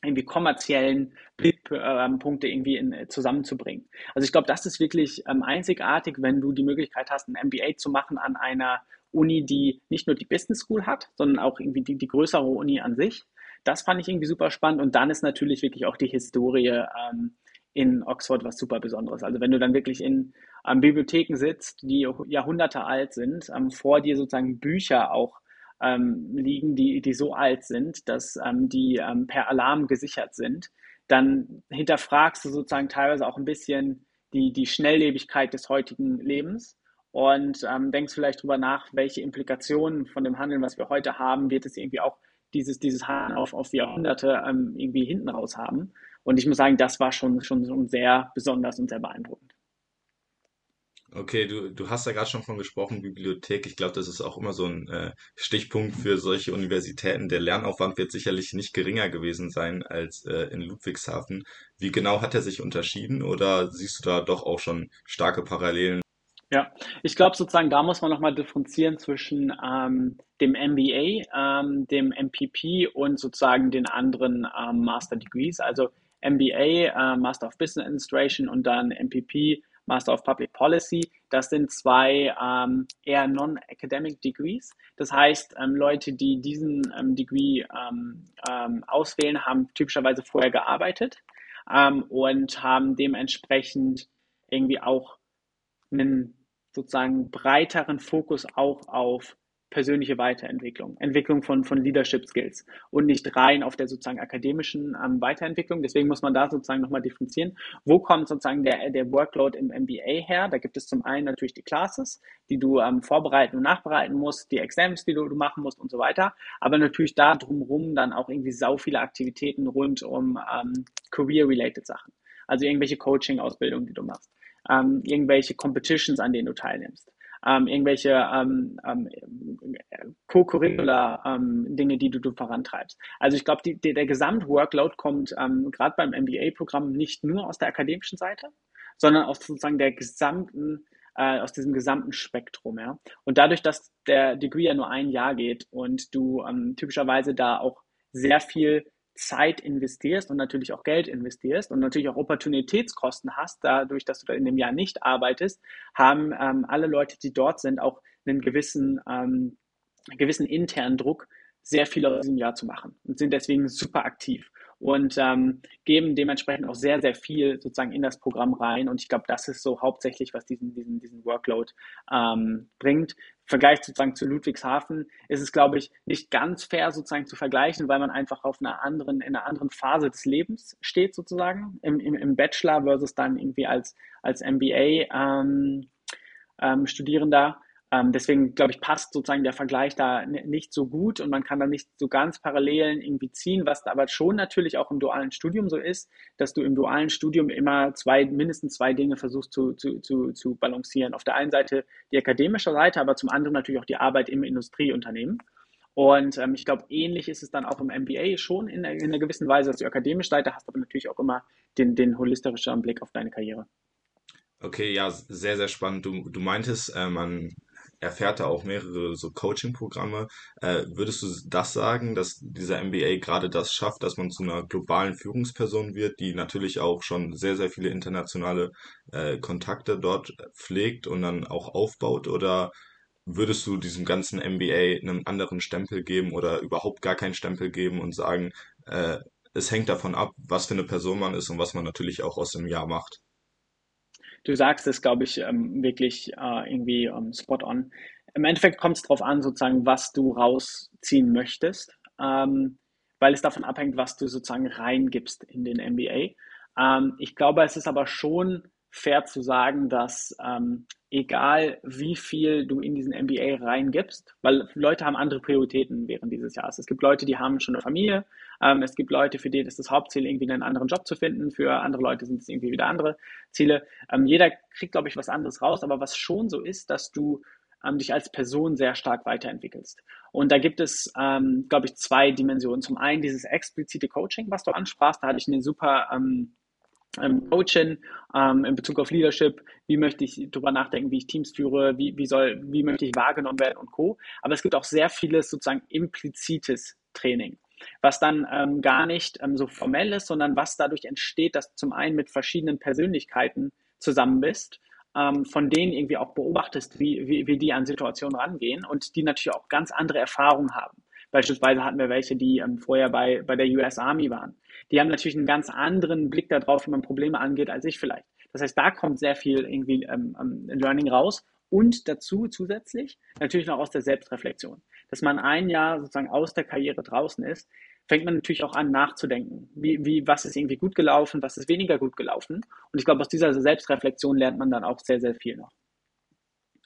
S5: irgendwie kommerziellen Blickpunkte ähm, irgendwie in, äh, zusammenzubringen. Also ich glaube, das ist wirklich ähm, einzigartig, wenn du die Möglichkeit hast, ein MBA zu machen an einer Uni, die nicht nur die Business School hat, sondern auch irgendwie die, die größere Uni an sich. Das fand ich irgendwie super spannend. Und dann ist natürlich wirklich auch die Historie ähm, in Oxford was super Besonderes. Also wenn du dann wirklich in ähm, Bibliotheken sitzt, die Jahrhunderte alt sind, ähm, vor dir sozusagen Bücher auch ähm, liegen, die, die so alt sind, dass ähm, die ähm, per Alarm gesichert sind, dann hinterfragst du sozusagen teilweise auch ein bisschen die, die Schnelllebigkeit des heutigen Lebens und ähm, denkst vielleicht darüber nach, welche Implikationen von dem Handeln, was wir heute haben, wird es irgendwie auch dieses, dieses Handeln auf, auf Jahrhunderte ähm, irgendwie hinten raus haben. Und ich muss sagen, das war schon, schon, schon sehr besonders und sehr beeindruckend.
S4: Okay, du, du hast ja gerade schon von gesprochen, Bibliothek. Ich glaube, das ist auch immer so ein äh, Stichpunkt für solche Universitäten. Der Lernaufwand wird sicherlich nicht geringer gewesen sein als äh, in Ludwigshafen. Wie genau hat er sich unterschieden oder siehst du da doch auch schon starke Parallelen?
S5: Ja, ich glaube sozusagen, da muss man nochmal differenzieren zwischen ähm, dem MBA, ähm, dem MPP und sozusagen den anderen ähm, Master Degrees. Also MBA, äh, Master of Business Administration und dann MPP, Master of Public Policy. Das sind zwei ähm, eher non-academic Degrees. Das heißt, ähm, Leute, die diesen ähm, Degree ähm, ähm, auswählen, haben typischerweise vorher gearbeitet ähm, und haben dementsprechend irgendwie auch einen sozusagen breiteren Fokus auch auf persönliche Weiterentwicklung, Entwicklung von, von Leadership Skills und nicht rein auf der sozusagen akademischen ähm, Weiterentwicklung. Deswegen muss man da sozusagen nochmal differenzieren. Wo kommt sozusagen der, der Workload im MBA her? Da gibt es zum einen natürlich die Classes, die du ähm, vorbereiten und nachbereiten musst, die Exams, die du, du machen musst und so weiter. Aber natürlich da drumherum dann auch irgendwie sau viele Aktivitäten rund um ähm, Career-related Sachen. Also irgendwelche Coaching-Ausbildungen, die du machst. Ähm, irgendwelche Competitions, an denen du teilnimmst ähm, irgendwelche ähm, ähm, Co-Curricular ähm, die du, du vorantreibst. Also ich glaube, der Gesamtworkload kommt ähm, gerade beim MBA-Programm nicht nur aus der akademischen Seite, sondern aus sozusagen der gesamten äh, aus diesem gesamten Spektrum, ja. Und dadurch, dass der Degree ja nur ein Jahr geht und du ähm, typischerweise da auch sehr viel Zeit investierst und natürlich auch Geld investierst und natürlich auch Opportunitätskosten hast, dadurch, dass du in dem Jahr nicht arbeitest, haben ähm, alle Leute, die dort sind, auch einen gewissen, ähm, gewissen internen Druck, sehr viel aus diesem Jahr zu machen und sind deswegen super aktiv und ähm, geben dementsprechend auch sehr, sehr viel sozusagen in das Programm rein. Und ich glaube, das ist so hauptsächlich, was diesen, diesen, diesen Workload ähm, bringt. Vergleich sozusagen zu Ludwigshafen ist es, glaube ich, nicht ganz fair sozusagen zu vergleichen, weil man einfach auf einer anderen, in einer anderen Phase des Lebens steht sozusagen, im, im, im Bachelor versus dann irgendwie als, als MBA ähm, ähm, Studierender. Ähm, deswegen, glaube ich, passt sozusagen der Vergleich da nicht so gut und man kann da nicht so ganz Parallelen irgendwie ziehen, was aber schon natürlich auch im dualen Studium so ist, dass du im dualen Studium immer zwei, mindestens zwei Dinge versuchst zu, zu, zu, zu balancieren. Auf der einen Seite die akademische Seite, aber zum anderen natürlich auch die Arbeit im Industrieunternehmen. Und ähm, ich glaube, ähnlich ist es dann auch im MBA schon in, in einer gewissen Weise, dass du akademische Seite hast, aber natürlich auch immer den, den holistischen Blick auf deine Karriere.
S4: Okay, ja, sehr, sehr spannend. Du, du meintest, äh, man erfährt da auch mehrere so Coaching-Programme. Äh, würdest du das sagen, dass dieser MBA gerade das schafft, dass man zu einer globalen Führungsperson wird, die natürlich auch schon sehr, sehr viele internationale äh, Kontakte dort pflegt und dann auch aufbaut? Oder würdest du diesem ganzen MBA einen anderen Stempel geben oder überhaupt gar keinen Stempel geben und sagen, äh, es hängt davon ab, was für eine Person man ist und was man natürlich auch aus dem Jahr macht?
S5: Du sagst es, glaube ich, ähm, wirklich äh, irgendwie ähm, spot on. Im Endeffekt kommt es darauf an, sozusagen, was du rausziehen möchtest, ähm, weil es davon abhängt, was du sozusagen reingibst in den MBA. Ich glaube, es ist aber schon fair zu sagen, dass ähm, egal wie viel du in diesen MBA reingibst, weil Leute haben andere Prioritäten während dieses Jahres. Es gibt Leute, die haben schon eine Familie, ähm, es gibt Leute, für die ist das Hauptziel, irgendwie einen anderen Job zu finden, für andere Leute sind es irgendwie wieder andere Ziele. Ähm, jeder kriegt, glaube ich, was anderes raus, aber was schon so ist, dass du ähm, dich als Person sehr stark weiterentwickelst. Und da gibt es, ähm, glaube ich, zwei Dimensionen. Zum einen dieses explizite Coaching, was du ansprachst, da hatte ich eine super ähm, ähm, Coaching ähm, in Bezug auf Leadership, wie möchte ich darüber nachdenken, wie ich Teams führe, wie, wie, soll, wie möchte ich wahrgenommen werden und Co. Aber es gibt auch sehr vieles sozusagen implizites Training, was dann ähm, gar nicht ähm, so formell ist, sondern was dadurch entsteht, dass du zum einen mit verschiedenen Persönlichkeiten zusammen bist, ähm, von denen irgendwie auch beobachtest, wie, wie, wie die an Situationen rangehen und die natürlich auch ganz andere Erfahrungen haben. Beispielsweise hatten wir welche, die ähm, vorher bei, bei der US Army waren die haben natürlich einen ganz anderen Blick darauf, wie man Probleme angeht, als ich vielleicht. Das heißt, da kommt sehr viel irgendwie ähm, ähm, Learning raus und dazu zusätzlich natürlich noch aus der Selbstreflexion. Dass man ein Jahr sozusagen aus der Karriere draußen ist, fängt man natürlich auch an nachzudenken. Wie, wie, was ist irgendwie gut gelaufen, was ist weniger gut gelaufen. Und ich glaube, aus dieser Selbstreflexion lernt man dann auch sehr, sehr viel noch.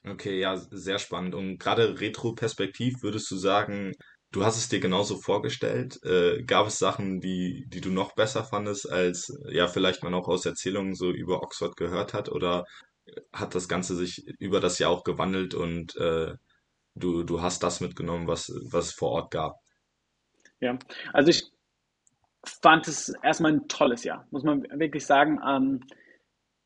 S4: Okay, ja, sehr spannend. Und gerade retroperspektiv würdest du sagen, du hast es dir genauso vorgestellt? Äh, gab es Sachen, die, die du noch besser fandest, als ja vielleicht man auch aus Erzählungen so über Oxford gehört hat? Oder hat das Ganze sich über das Jahr auch gewandelt und äh, du, du hast das mitgenommen, was, was es vor Ort gab?
S5: Ja, also ich fand es erstmal ein tolles Jahr, muss man wirklich sagen. Ähm,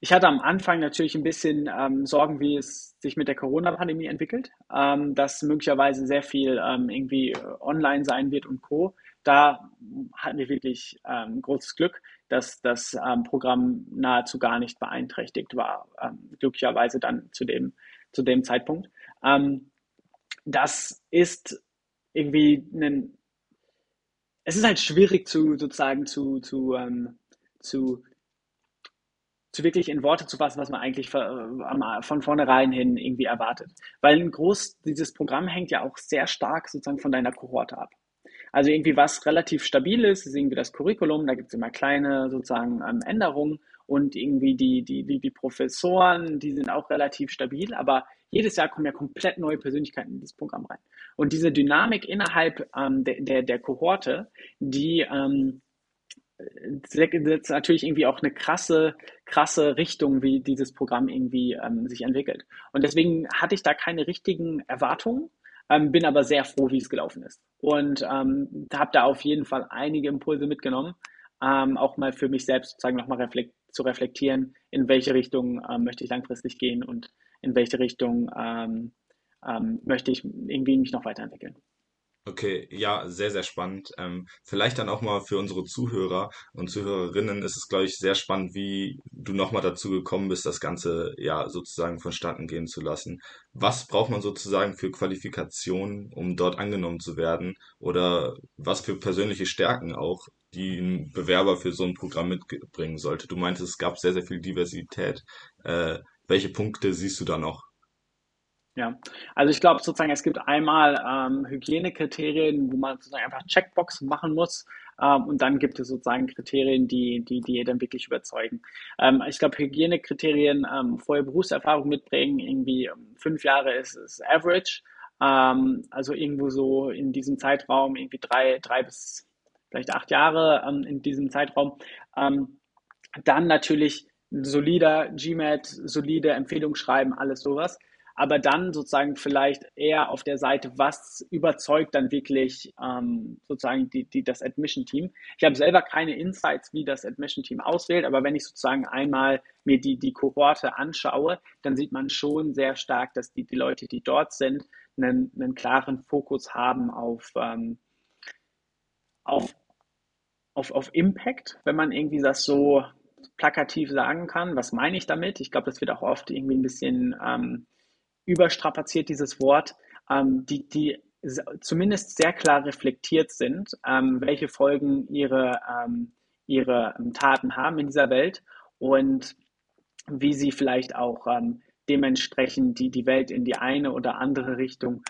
S5: ich hatte am Anfang natürlich ein bisschen ähm, Sorgen, wie es sich mit der Corona-Pandemie entwickelt, ähm, dass möglicherweise sehr viel ähm, irgendwie online sein wird und Co. Da hatten wir wirklich ähm, großes Glück, dass das ähm, Programm nahezu gar nicht beeinträchtigt war, ähm, glücklicherweise dann zu dem, zu dem Zeitpunkt. das ist irgendwie ein es ist halt schwierig zu sozusagen zu, zu, ähm, zu, zu wirklich in Worte zu fassen, was man eigentlich äh, von vornherein hin irgendwie erwartet. Weil ein groß, dieses Programm hängt ja auch sehr stark sozusagen von deiner Kohorte ab. Also irgendwie was relativ stabil ist, ist irgendwie das Curriculum, da gibt es immer kleine sozusagen ähm, Änderungen und irgendwie die, die, die, die Professoren, die sind auch relativ stabil, aber jedes Jahr kommen ja komplett neue Persönlichkeiten in dieses Programm rein. Und diese Dynamik innerhalb ähm, der, der, der Kohorte, die ähm, setzt natürlich irgendwie auch eine krasse, krasse Richtung, wie dieses Programm irgendwie ähm, sich entwickelt. Und deswegen hatte ich da keine richtigen Erwartungen, ähm, bin aber sehr froh, wie es gelaufen ist. Und ähm, habe da auf jeden Fall einige Impulse mitgenommen, ähm, auch mal für mich selbst sozusagen nochmal reflekt zu reflektieren, in welche Richtung ähm, möchte ich langfristig gehen und in welche Richtung ähm, ähm, möchte ich irgendwie mich noch weiterentwickeln.
S4: Okay, ja, sehr, sehr spannend. Ähm, vielleicht dann auch mal für unsere Zuhörer und Zuhörerinnen ist es, glaube ich, sehr spannend, wie du nochmal dazu gekommen bist, das Ganze ja sozusagen vonstatten gehen zu lassen. Was braucht man sozusagen für Qualifikationen, um dort angenommen zu werden? Oder was für persönliche Stärken auch, die ein Bewerber für so ein Programm mitbringen sollte? Du meintest, es gab sehr, sehr viel Diversität. Äh, welche Punkte siehst du da noch?
S5: Ja, also ich glaube sozusagen, es gibt einmal ähm, Hygienekriterien, wo man sozusagen einfach Checkbox machen muss. Ähm, und dann gibt es sozusagen Kriterien, die, die, die dann wirklich überzeugen. Ähm, ich glaube, Hygienekriterien, ähm, vorher Berufserfahrung mitbringen, irgendwie ähm, fünf Jahre ist, ist average. Ähm, also irgendwo so in diesem Zeitraum, irgendwie drei, drei bis vielleicht acht Jahre in diesem Zeitraum. Dann natürlich solider GMAT, solide Empfehlung schreiben, alles sowas aber dann sozusagen vielleicht eher auf der Seite, was überzeugt dann wirklich ähm, sozusagen die, die, das Admission-Team. Ich habe selber keine Insights, wie das Admission-Team auswählt, aber wenn ich sozusagen einmal mir die, die Kohorte anschaue, dann sieht man schon sehr stark, dass die, die Leute, die dort sind, einen, einen klaren Fokus haben auf, ähm, auf, auf, auf Impact, wenn man irgendwie das so plakativ sagen kann. Was meine ich damit? Ich glaube, das wird auch oft irgendwie ein bisschen ähm, überstrapaziert, dieses Wort, ähm, die, die zumindest sehr klar reflektiert sind, ähm, welche Folgen ihre, ähm, ihre ähm, Taten haben in dieser Welt und wie sie vielleicht auch ähm, dementsprechend die, die Welt in die eine oder andere Richtung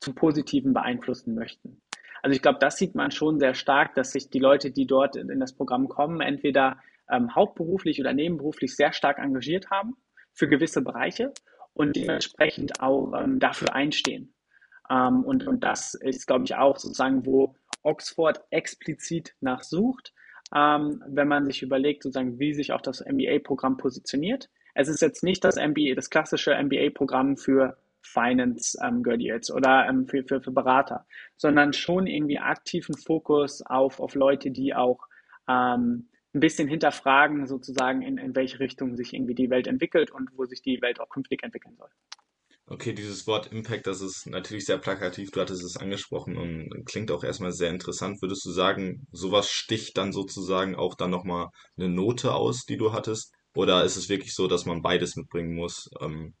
S5: zum Positiven beeinflussen möchten. Also ich glaube, das sieht man schon sehr stark, dass sich die Leute, die dort in das Programm kommen, entweder ähm, hauptberuflich oder nebenberuflich sehr stark engagiert haben für gewisse Bereiche und dementsprechend auch ähm, dafür einstehen. Ähm, und, und das ist, glaube ich, auch sozusagen, wo Oxford explizit nachsucht, ähm, wenn man sich überlegt, sozusagen, wie sich auch das MBA-Programm positioniert. Es ist jetzt nicht das MBA, das klassische MBA-Programm für Finance ähm, Graduates oder ähm, für, für, für Berater, sondern schon irgendwie aktiven Fokus auf, auf Leute, die auch ähm, ein bisschen hinterfragen, sozusagen, in, in welche Richtung sich irgendwie die Welt entwickelt und wo sich die Welt auch künftig entwickeln soll.
S4: Okay, dieses Wort Impact, das ist natürlich sehr plakativ, du hattest es angesprochen und klingt auch erstmal sehr interessant. Würdest du sagen, sowas sticht dann sozusagen auch dann nochmal eine Note aus, die du hattest? Oder ist es wirklich so, dass man beides mitbringen muss? Ähm,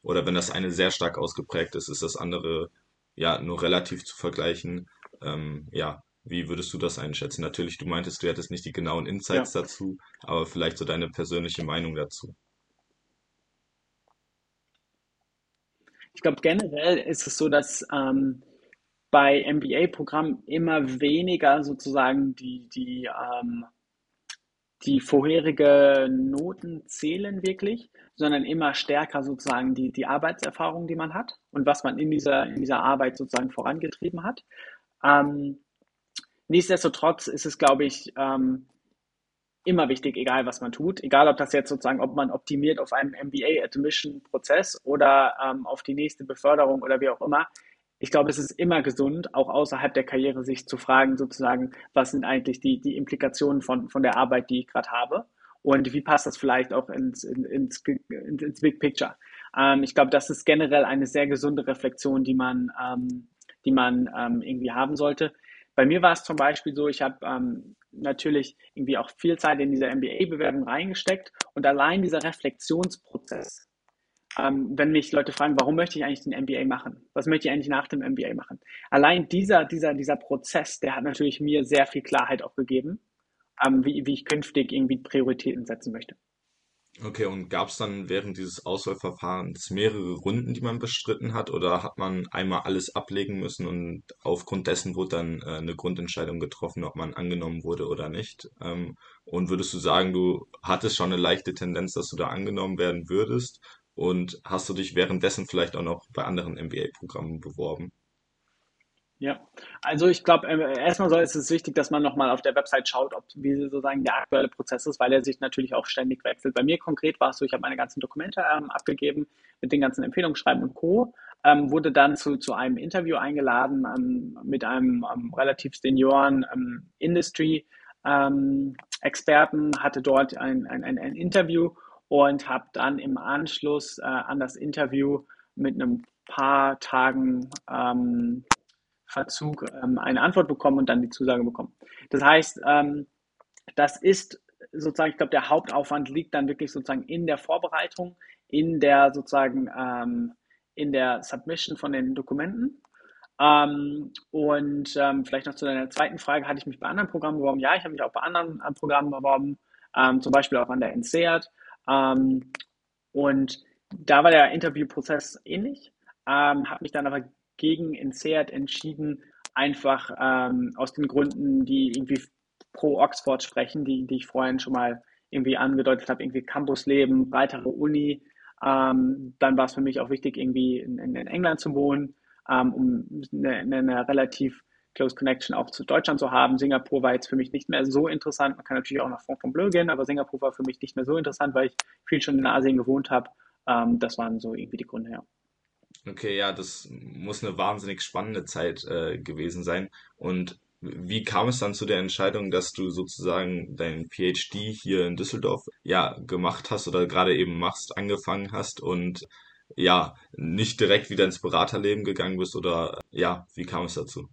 S4: oder wenn das eine sehr stark ausgeprägt ist, ist das andere ja nur relativ zu vergleichen? Ähm, ja, wie würdest du das einschätzen? Natürlich, du meintest, du hättest nicht die genauen Insights ja. dazu, aber vielleicht so deine persönliche Meinung dazu.
S5: Ich glaube, generell ist es so, dass ähm, bei MBA-Programmen immer weniger sozusagen die, die, ähm, die vorherige Noten zählen wirklich, sondern immer stärker sozusagen die, die Arbeitserfahrung, die man hat und was man in dieser, in dieser Arbeit sozusagen vorangetrieben hat. Ähm, nichtsdestotrotz ist es, glaube ich, ähm, immer wichtig, egal was man tut, egal ob das jetzt sozusagen, ob man optimiert auf einem MBA-Admission-Prozess oder ähm, auf die nächste Beförderung oder wie auch immer. Ich glaube, es ist immer gesund, auch außerhalb der Karriere sich zu fragen, sozusagen, was sind eigentlich die, die Implikationen von, von der Arbeit, die ich gerade habe und wie passt das vielleicht auch ins, ins, ins, ins Big Picture. Ähm, ich glaube, das ist generell eine sehr gesunde Reflexion, die man, ähm, die man ähm, irgendwie haben sollte. Bei mir war es zum Beispiel so, ich habe ähm, natürlich irgendwie auch viel Zeit in diese MBA-Bewerbung reingesteckt und allein dieser Reflexionsprozess, ähm, wenn mich Leute fragen, warum möchte ich eigentlich den MBA machen? Was möchte ich eigentlich nach dem MBA machen? Allein dieser, dieser, dieser Prozess, der hat natürlich mir sehr viel Klarheit auch gegeben, ähm, wie, wie ich künftig irgendwie Prioritäten setzen möchte.
S4: Okay, und gab es dann während dieses Auswahlverfahrens mehrere Runden, die man bestritten hat, oder hat man einmal alles ablegen müssen und aufgrund dessen wurde dann äh, eine Grundentscheidung getroffen, ob man angenommen wurde oder nicht? Ähm, und würdest du sagen, du hattest schon eine leichte Tendenz, dass du da angenommen werden würdest? Und hast du dich währenddessen vielleicht auch noch bei anderen MBA-Programmen beworben?
S5: Ja, also ich glaube, äh, erstmal soll es ist wichtig, dass man nochmal auf der Website schaut, ob wie sozusagen der aktuelle Prozess ist, weil er sich natürlich auch ständig wechselt. Bei mir konkret war es so, ich habe meine ganzen Dokumente ähm, abgegeben mit den ganzen Empfehlungsschreiben und Co. Ähm, wurde dann zu, zu einem Interview eingeladen ähm, mit einem ähm, relativ senioren ähm, Industry-Experten, ähm, hatte dort ein, ein, ein, ein Interview und habe dann im Anschluss äh, an das Interview mit einem paar Tagen ähm, Verzug ähm, eine Antwort bekommen und dann die Zusage bekommen. Das heißt, ähm, das ist sozusagen, ich glaube, der Hauptaufwand liegt dann wirklich sozusagen in der Vorbereitung, in der sozusagen ähm, in der Submission von den Dokumenten. Ähm, und ähm, vielleicht noch zu deiner zweiten Frage, hatte ich mich bei anderen Programmen beworben? Ja, ich habe mich auch bei anderen äh, Programmen beworben, ähm, zum Beispiel auch an der NCEAT. und da war der Interviewprozess ähnlich, habe mich dann aber gegen Insert entschieden, einfach ähm, aus den Gründen, die irgendwie pro Oxford sprechen, die, die ich vorhin schon mal irgendwie angedeutet habe, irgendwie Campusleben, breitere Uni. Ähm, dann war es für mich auch wichtig, irgendwie in, in, England zu wohnen, ähm, um eine, eine, relativ close Connection auch zu Deutschland zu haben. Singapur war jetzt für mich nicht mehr so interessant. Man kann natürlich auch nach Fontainebleau gehen, aber Singapur war für mich nicht mehr so interessant, weil ich viel schon in Asien gewohnt habe. Ähm, das waren so irgendwie die Gründe, ja.
S4: Okay, ja, das muss eine wahnsinnig spannende Zeit äh, gewesen sein. Und wie kam es dann zu der Entscheidung, dass du sozusagen dein PhD hier in Düsseldorf ja gemacht hast oder gerade eben machst, angefangen hast und ja, nicht direkt wieder ins Beraterleben gegangen bist oder ja, wie kam es dazu?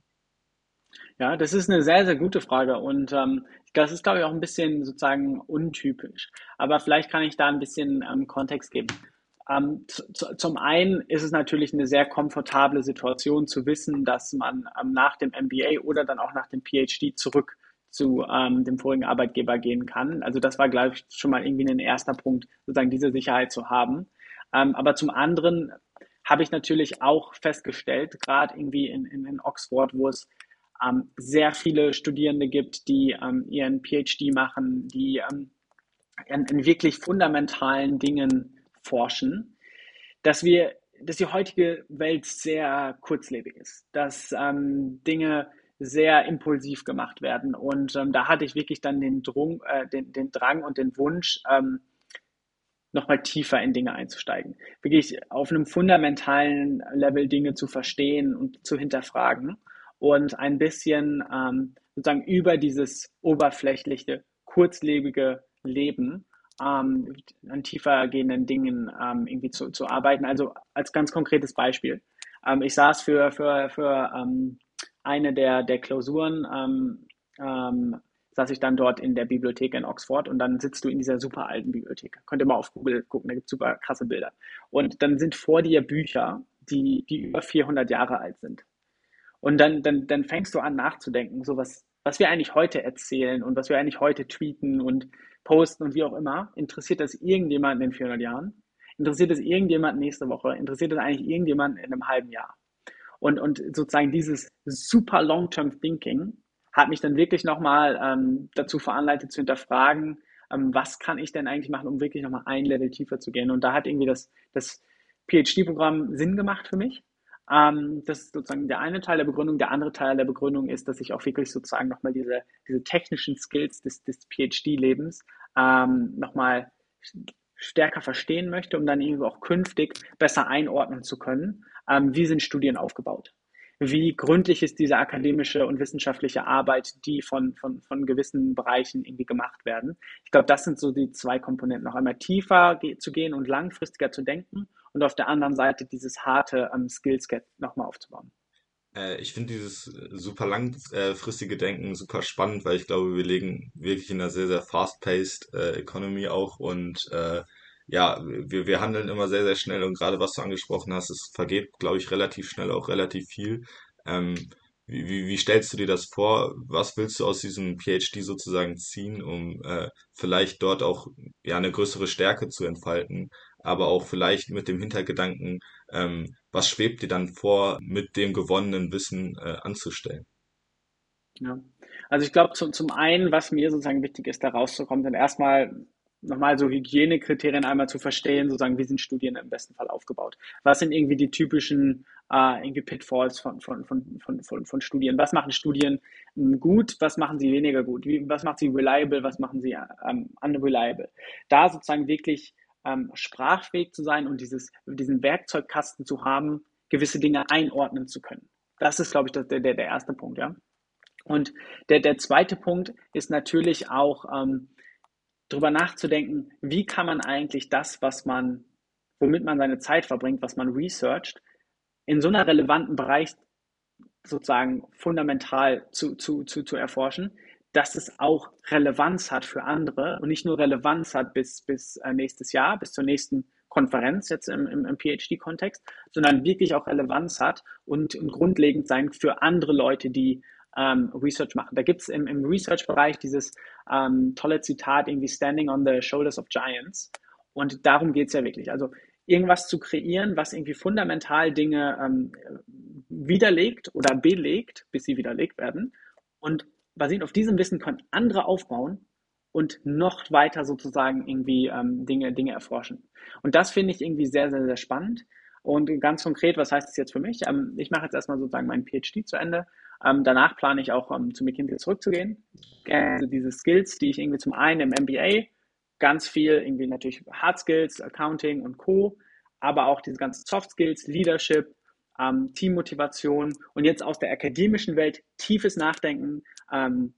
S5: Ja, das ist eine sehr, sehr gute Frage und ähm, das ist, glaube ich, auch ein bisschen sozusagen untypisch. Aber vielleicht kann ich da ein bisschen ähm, Kontext geben. Ähm, zum einen ist es natürlich eine sehr komfortable Situation zu wissen, dass man ähm, nach dem MBA oder dann auch nach dem PhD zurück zu ähm, dem vorigen Arbeitgeber gehen kann. Also das war, glaube ich, schon mal irgendwie ein erster Punkt, sozusagen diese Sicherheit zu haben. Ähm, aber zum anderen habe ich natürlich auch festgestellt, gerade irgendwie in, in, in, Oxford, wo es ähm, sehr viele Studierende gibt, die ähm, ihren PhD machen, die an, an wirklich fundamentalen Dingen forschen, dass wir, dass die heutige Welt sehr kurzlebig ist, dass ähm, Dinge sehr impulsiv gemacht werden. Und ähm, da hatte ich wirklich dann den, Drung, äh, den, den Drang und den Wunsch, ähm, nochmal tiefer in Dinge einzusteigen. Wirklich auf einem fundamentalen Level Dinge zu verstehen und zu hinterfragen und ein bisschen ähm, sozusagen über dieses oberflächliche, kurzlebige Leben ähm, an tiefer gehenden Dingen ähm, irgendwie zu, zu arbeiten. Also als ganz konkretes Beispiel. Ähm, ich saß für, für, für ähm, eine der, der Klausuren, ähm, ähm, saß ich dann dort in der Bibliothek in Oxford und dann sitzt du in dieser super alten Bibliothek. Könnt ihr mal auf Google gucken, da gibt es super krasse Bilder. Und dann sind vor dir Bücher, die, die über 400 Jahre alt sind. Und dann, dann, dann fängst du an nachzudenken, so was, was wir eigentlich heute erzählen und was wir eigentlich heute tweeten und posten und wie auch immer. Interessiert das irgendjemanden in 400 Jahren? Interessiert das irgendjemanden nächste Woche? Interessiert das eigentlich irgendjemanden in einem halben Jahr? Und, und sozusagen dieses super Long-Term Thinking hat mich dann wirklich nochmal ähm, dazu veranleitet zu hinterfragen, ähm, was kann ich denn eigentlich machen, um wirklich nochmal ein Level tiefer zu gehen. Und da hat irgendwie das, das PhD-Programm Sinn gemacht für mich. Ähm, das ist sozusagen der eine Teil der Begründung. Der andere Teil der Begründung ist, dass ich auch wirklich sozusagen nochmal diese, diese technischen Skills des, des PhD-Lebens ähm, nochmal stärker verstehen möchte, um dann irgendwie auch künftig besser einordnen zu können, ähm, wie sind Studien aufgebaut wie gründlich ist diese akademische und wissenschaftliche Arbeit, die von, von, von gewissen Bereichen irgendwie gemacht werden. Ich glaube, das sind so die zwei Komponenten. Noch einmal tiefer zu gehen und langfristiger zu denken und auf der anderen Seite dieses harte ähm, Skillset nochmal aufzubauen.
S4: Äh, ich finde dieses super langfristige Denken super spannend, weil ich glaube, wir legen wirklich in einer sehr, sehr fast-paced äh, Economy auch und äh, ja, wir, wir handeln immer sehr, sehr schnell und gerade was du angesprochen hast, es vergeht, glaube ich, relativ schnell auch relativ viel. Ähm, wie, wie, wie stellst du dir das vor? Was willst du aus diesem PhD sozusagen ziehen, um äh, vielleicht dort auch ja eine größere Stärke zu entfalten, aber auch vielleicht mit dem Hintergedanken, ähm, was schwebt dir dann vor, mit dem gewonnenen Wissen äh, anzustellen?
S5: Ja, also ich glaube, zum, zum einen, was mir sozusagen wichtig ist, da rauszukommen, dann erstmal nochmal so Hygienekriterien einmal zu verstehen, sozusagen, wie sind Studien im besten Fall aufgebaut? Was sind irgendwie die typischen äh, irgendwie Pitfalls von, von, von, von, von, von Studien? Was machen Studien gut? Was machen sie weniger gut? Wie, was macht sie reliable? Was machen sie ähm, unreliable? Da sozusagen wirklich ähm, sprachfähig zu sein und dieses, diesen Werkzeugkasten zu haben, gewisse Dinge einordnen zu können. Das ist, glaube ich, der, der, der erste Punkt, ja. Und der, der zweite Punkt ist natürlich auch, ähm, darüber nachzudenken, wie kann man eigentlich das, was man, womit man seine Zeit verbringt, was man researcht, in so einer relevanten Bereich sozusagen fundamental zu, zu, zu, zu erforschen, dass es auch Relevanz hat für andere und nicht nur Relevanz hat bis, bis äh, nächstes Jahr, bis zur nächsten Konferenz jetzt im, im, im PhD-Kontext, sondern wirklich auch Relevanz hat und, und grundlegend sein für andere Leute, die ähm, Research machen. Da gibt es im, im Research-Bereich dieses ähm, tolle Zitat, irgendwie Standing on the Shoulders of Giants. Und darum geht es ja wirklich. Also irgendwas zu kreieren, was irgendwie fundamental Dinge ähm, widerlegt oder belegt, bis sie widerlegt werden. Und basierend auf diesem Wissen können andere aufbauen und noch weiter sozusagen irgendwie ähm, Dinge, Dinge erforschen. Und das finde ich irgendwie sehr, sehr, sehr spannend. Und ganz konkret, was heißt das jetzt für mich? Ähm, ich mache jetzt erstmal sozusagen meinen PhD zu Ende ähm, danach plane ich auch ähm, zu McKinsey zurückzugehen. Also diese Skills, die ich irgendwie zum einen im MBA, ganz viel irgendwie natürlich Hard Skills, Accounting und Co., aber auch diese ganzen Soft Skills, Leadership, ähm, Teammotivation und jetzt aus der akademischen Welt tiefes Nachdenken, ähm,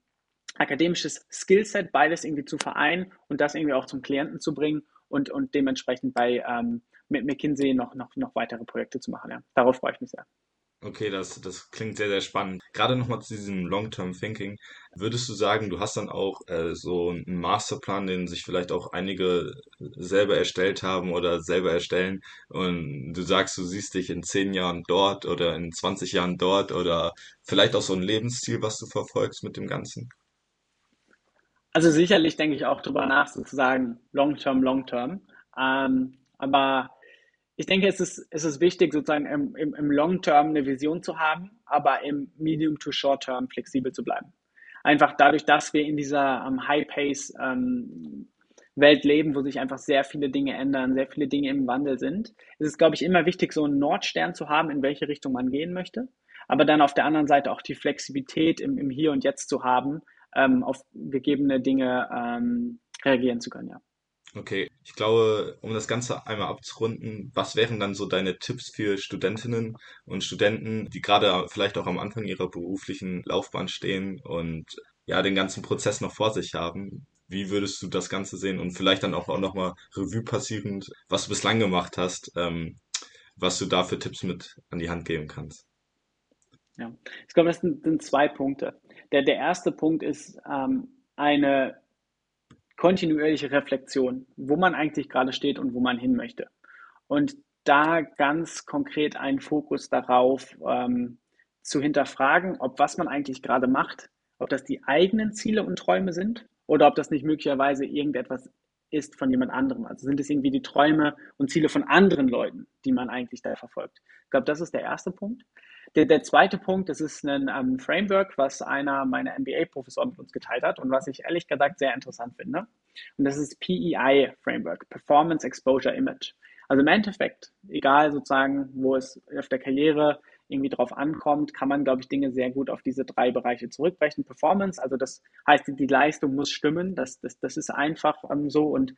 S5: akademisches Skillset, beides irgendwie zu vereinen und das irgendwie auch zum Klienten zu bringen und, und dementsprechend bei ähm, mit McKinsey noch, noch, noch weitere Projekte zu machen. Ja. Darauf freue ich mich sehr.
S4: Okay, das, das klingt sehr, sehr spannend. Gerade nochmal zu diesem Long-Term Thinking. Würdest du sagen, du hast dann auch äh, so einen Masterplan, den sich vielleicht auch einige selber erstellt haben oder selber erstellen und du sagst, du siehst dich in zehn Jahren dort oder in 20 Jahren dort oder vielleicht auch so ein Lebensziel, was du verfolgst mit dem Ganzen?
S5: Also sicherlich denke ich auch drüber nach, sozusagen Long-Term, Long-Term. Ähm, aber ich denke, es ist, es ist wichtig, sozusagen im, im, im Long-Term eine Vision zu haben, aber im Medium to Short-Term flexibel zu bleiben. Einfach dadurch, dass wir in dieser um, High-Pace ähm, Welt leben, wo sich einfach sehr viele Dinge ändern, sehr viele Dinge im Wandel sind, ist es, glaube ich, immer wichtig, so einen Nordstern zu haben, in welche Richtung man gehen möchte, aber dann auf der anderen Seite auch die Flexibilität im, im Hier und Jetzt zu haben, ähm, auf gegebene Dinge ähm, reagieren zu können, ja.
S4: Okay, ich glaube, um das Ganze einmal abzurunden, was wären dann so deine Tipps für Studentinnen und Studenten, die gerade vielleicht auch am Anfang ihrer beruflichen Laufbahn stehen und ja, den ganzen Prozess noch vor sich haben? Wie würdest du das Ganze sehen und vielleicht dann auch, nochmal Revue passierend, was du bislang gemacht hast, ähm, was du da für Tipps mit an die Hand geben kannst?
S5: Ja, ich glaube, das sind, sind zwei Punkte. Der, der erste Punkt ist ähm, eine kontinuierliche Reflexion, wo man eigentlich gerade steht und wo man hin möchte. Und da ganz konkret einen Fokus darauf ähm, zu hinterfragen, ob was man eigentlich gerade macht, ob das die eigenen Ziele und Träume sind oder ob das nicht möglicherweise irgendetwas ist von jemand anderem. Also sind es irgendwie die Träume und Ziele von anderen Leuten, die man eigentlich da verfolgt. Ich glaube, das ist der erste Punkt. Der, der zweite Punkt, das ist ein ähm, Framework, was einer meiner MBA-Professoren mit uns geteilt hat und was ich ehrlich gesagt sehr interessant finde. Und das ist PEI Framework, Performance Exposure Image. Also im Endeffekt, egal sozusagen, wo es auf der Karriere irgendwie drauf ankommt, kann man, glaube ich, Dinge sehr gut auf diese drei Bereiche zurückbrechen. Performance, also das heißt, die Leistung muss stimmen, das, das, das ist einfach ähm, so und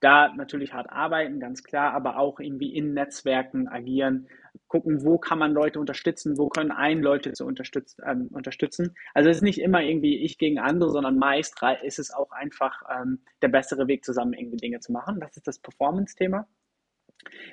S5: da natürlich hart arbeiten, ganz klar, aber auch irgendwie in Netzwerken agieren, gucken, wo kann man Leute unterstützen, wo können ein Leute zu unterstützen, ähm, unterstützen. Also es ist nicht immer irgendwie ich gegen andere, sondern meist ist es auch einfach ähm, der bessere Weg, zusammen irgendwie Dinge zu machen. Das ist das Performance-Thema.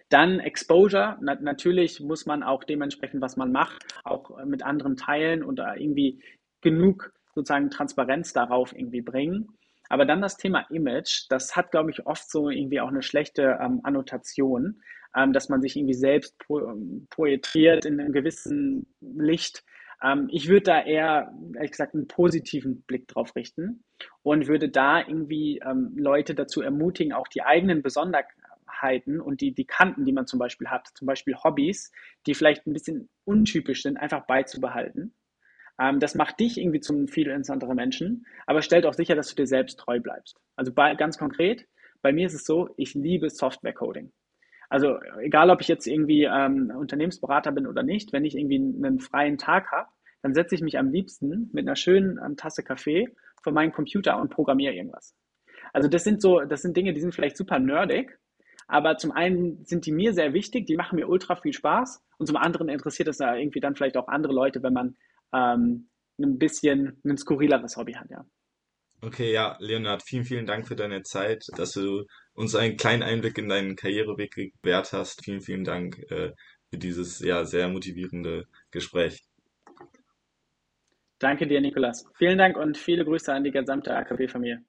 S5: Dann Exposure. Na, natürlich muss man auch dementsprechend, was man macht, auch mit anderen teilen und irgendwie genug sozusagen Transparenz darauf irgendwie bringen. Aber dann das Thema Image, das hat, glaube ich, oft so irgendwie auch eine schlechte ähm, Annotation, ähm, dass man sich irgendwie selbst pro, ähm, projiziert in einem gewissen Licht. Ähm, ich würde da eher, ehrlich gesagt, einen positiven Blick drauf richten und würde da irgendwie ähm, Leute dazu ermutigen, auch die eigenen Besonderheiten und die, die Kanten, die man zum Beispiel hat, zum Beispiel Hobbys, die vielleicht ein bisschen untypisch sind, einfach beizubehalten ähm, das macht dich irgendwie zum viel interessanteren Menschen, aber stellt auch sicher, dass du dir selbst treu bleibst. Also bei, ganz konkret, bei mir ist es so, ich liebe Software-Coding. Also egal, ob ich jetzt irgendwie ähm, Unternehmensberater bin oder nicht, wenn ich irgendwie einen freien Tag habe, dann setze ich mich am liebsten mit einer schönen ähm, Tasse Kaffee vor meinen Computer und programmiere irgendwas. Also das sind so, das sind Dinge, die sind vielleicht super nerdig, aber zum einen sind die mir sehr wichtig, die machen mir ultra viel Spaß und zum anderen interessiert es da irgendwie dann vielleicht auch andere Leute, wenn man ähm, ein bisschen ein skurrileres Hobby hat, ja.
S4: Okay, ja, Leonard, vielen, vielen Dank für deine Zeit, dass du uns einen kleinen Einblick in deinen Karriereweg gewährt hast. Vielen, vielen Dank äh, für dieses ja sehr motivierende Gespräch.
S5: Danke dir, Nikolas. Vielen Dank und viele Grüße an die gesamte AKB-Familie.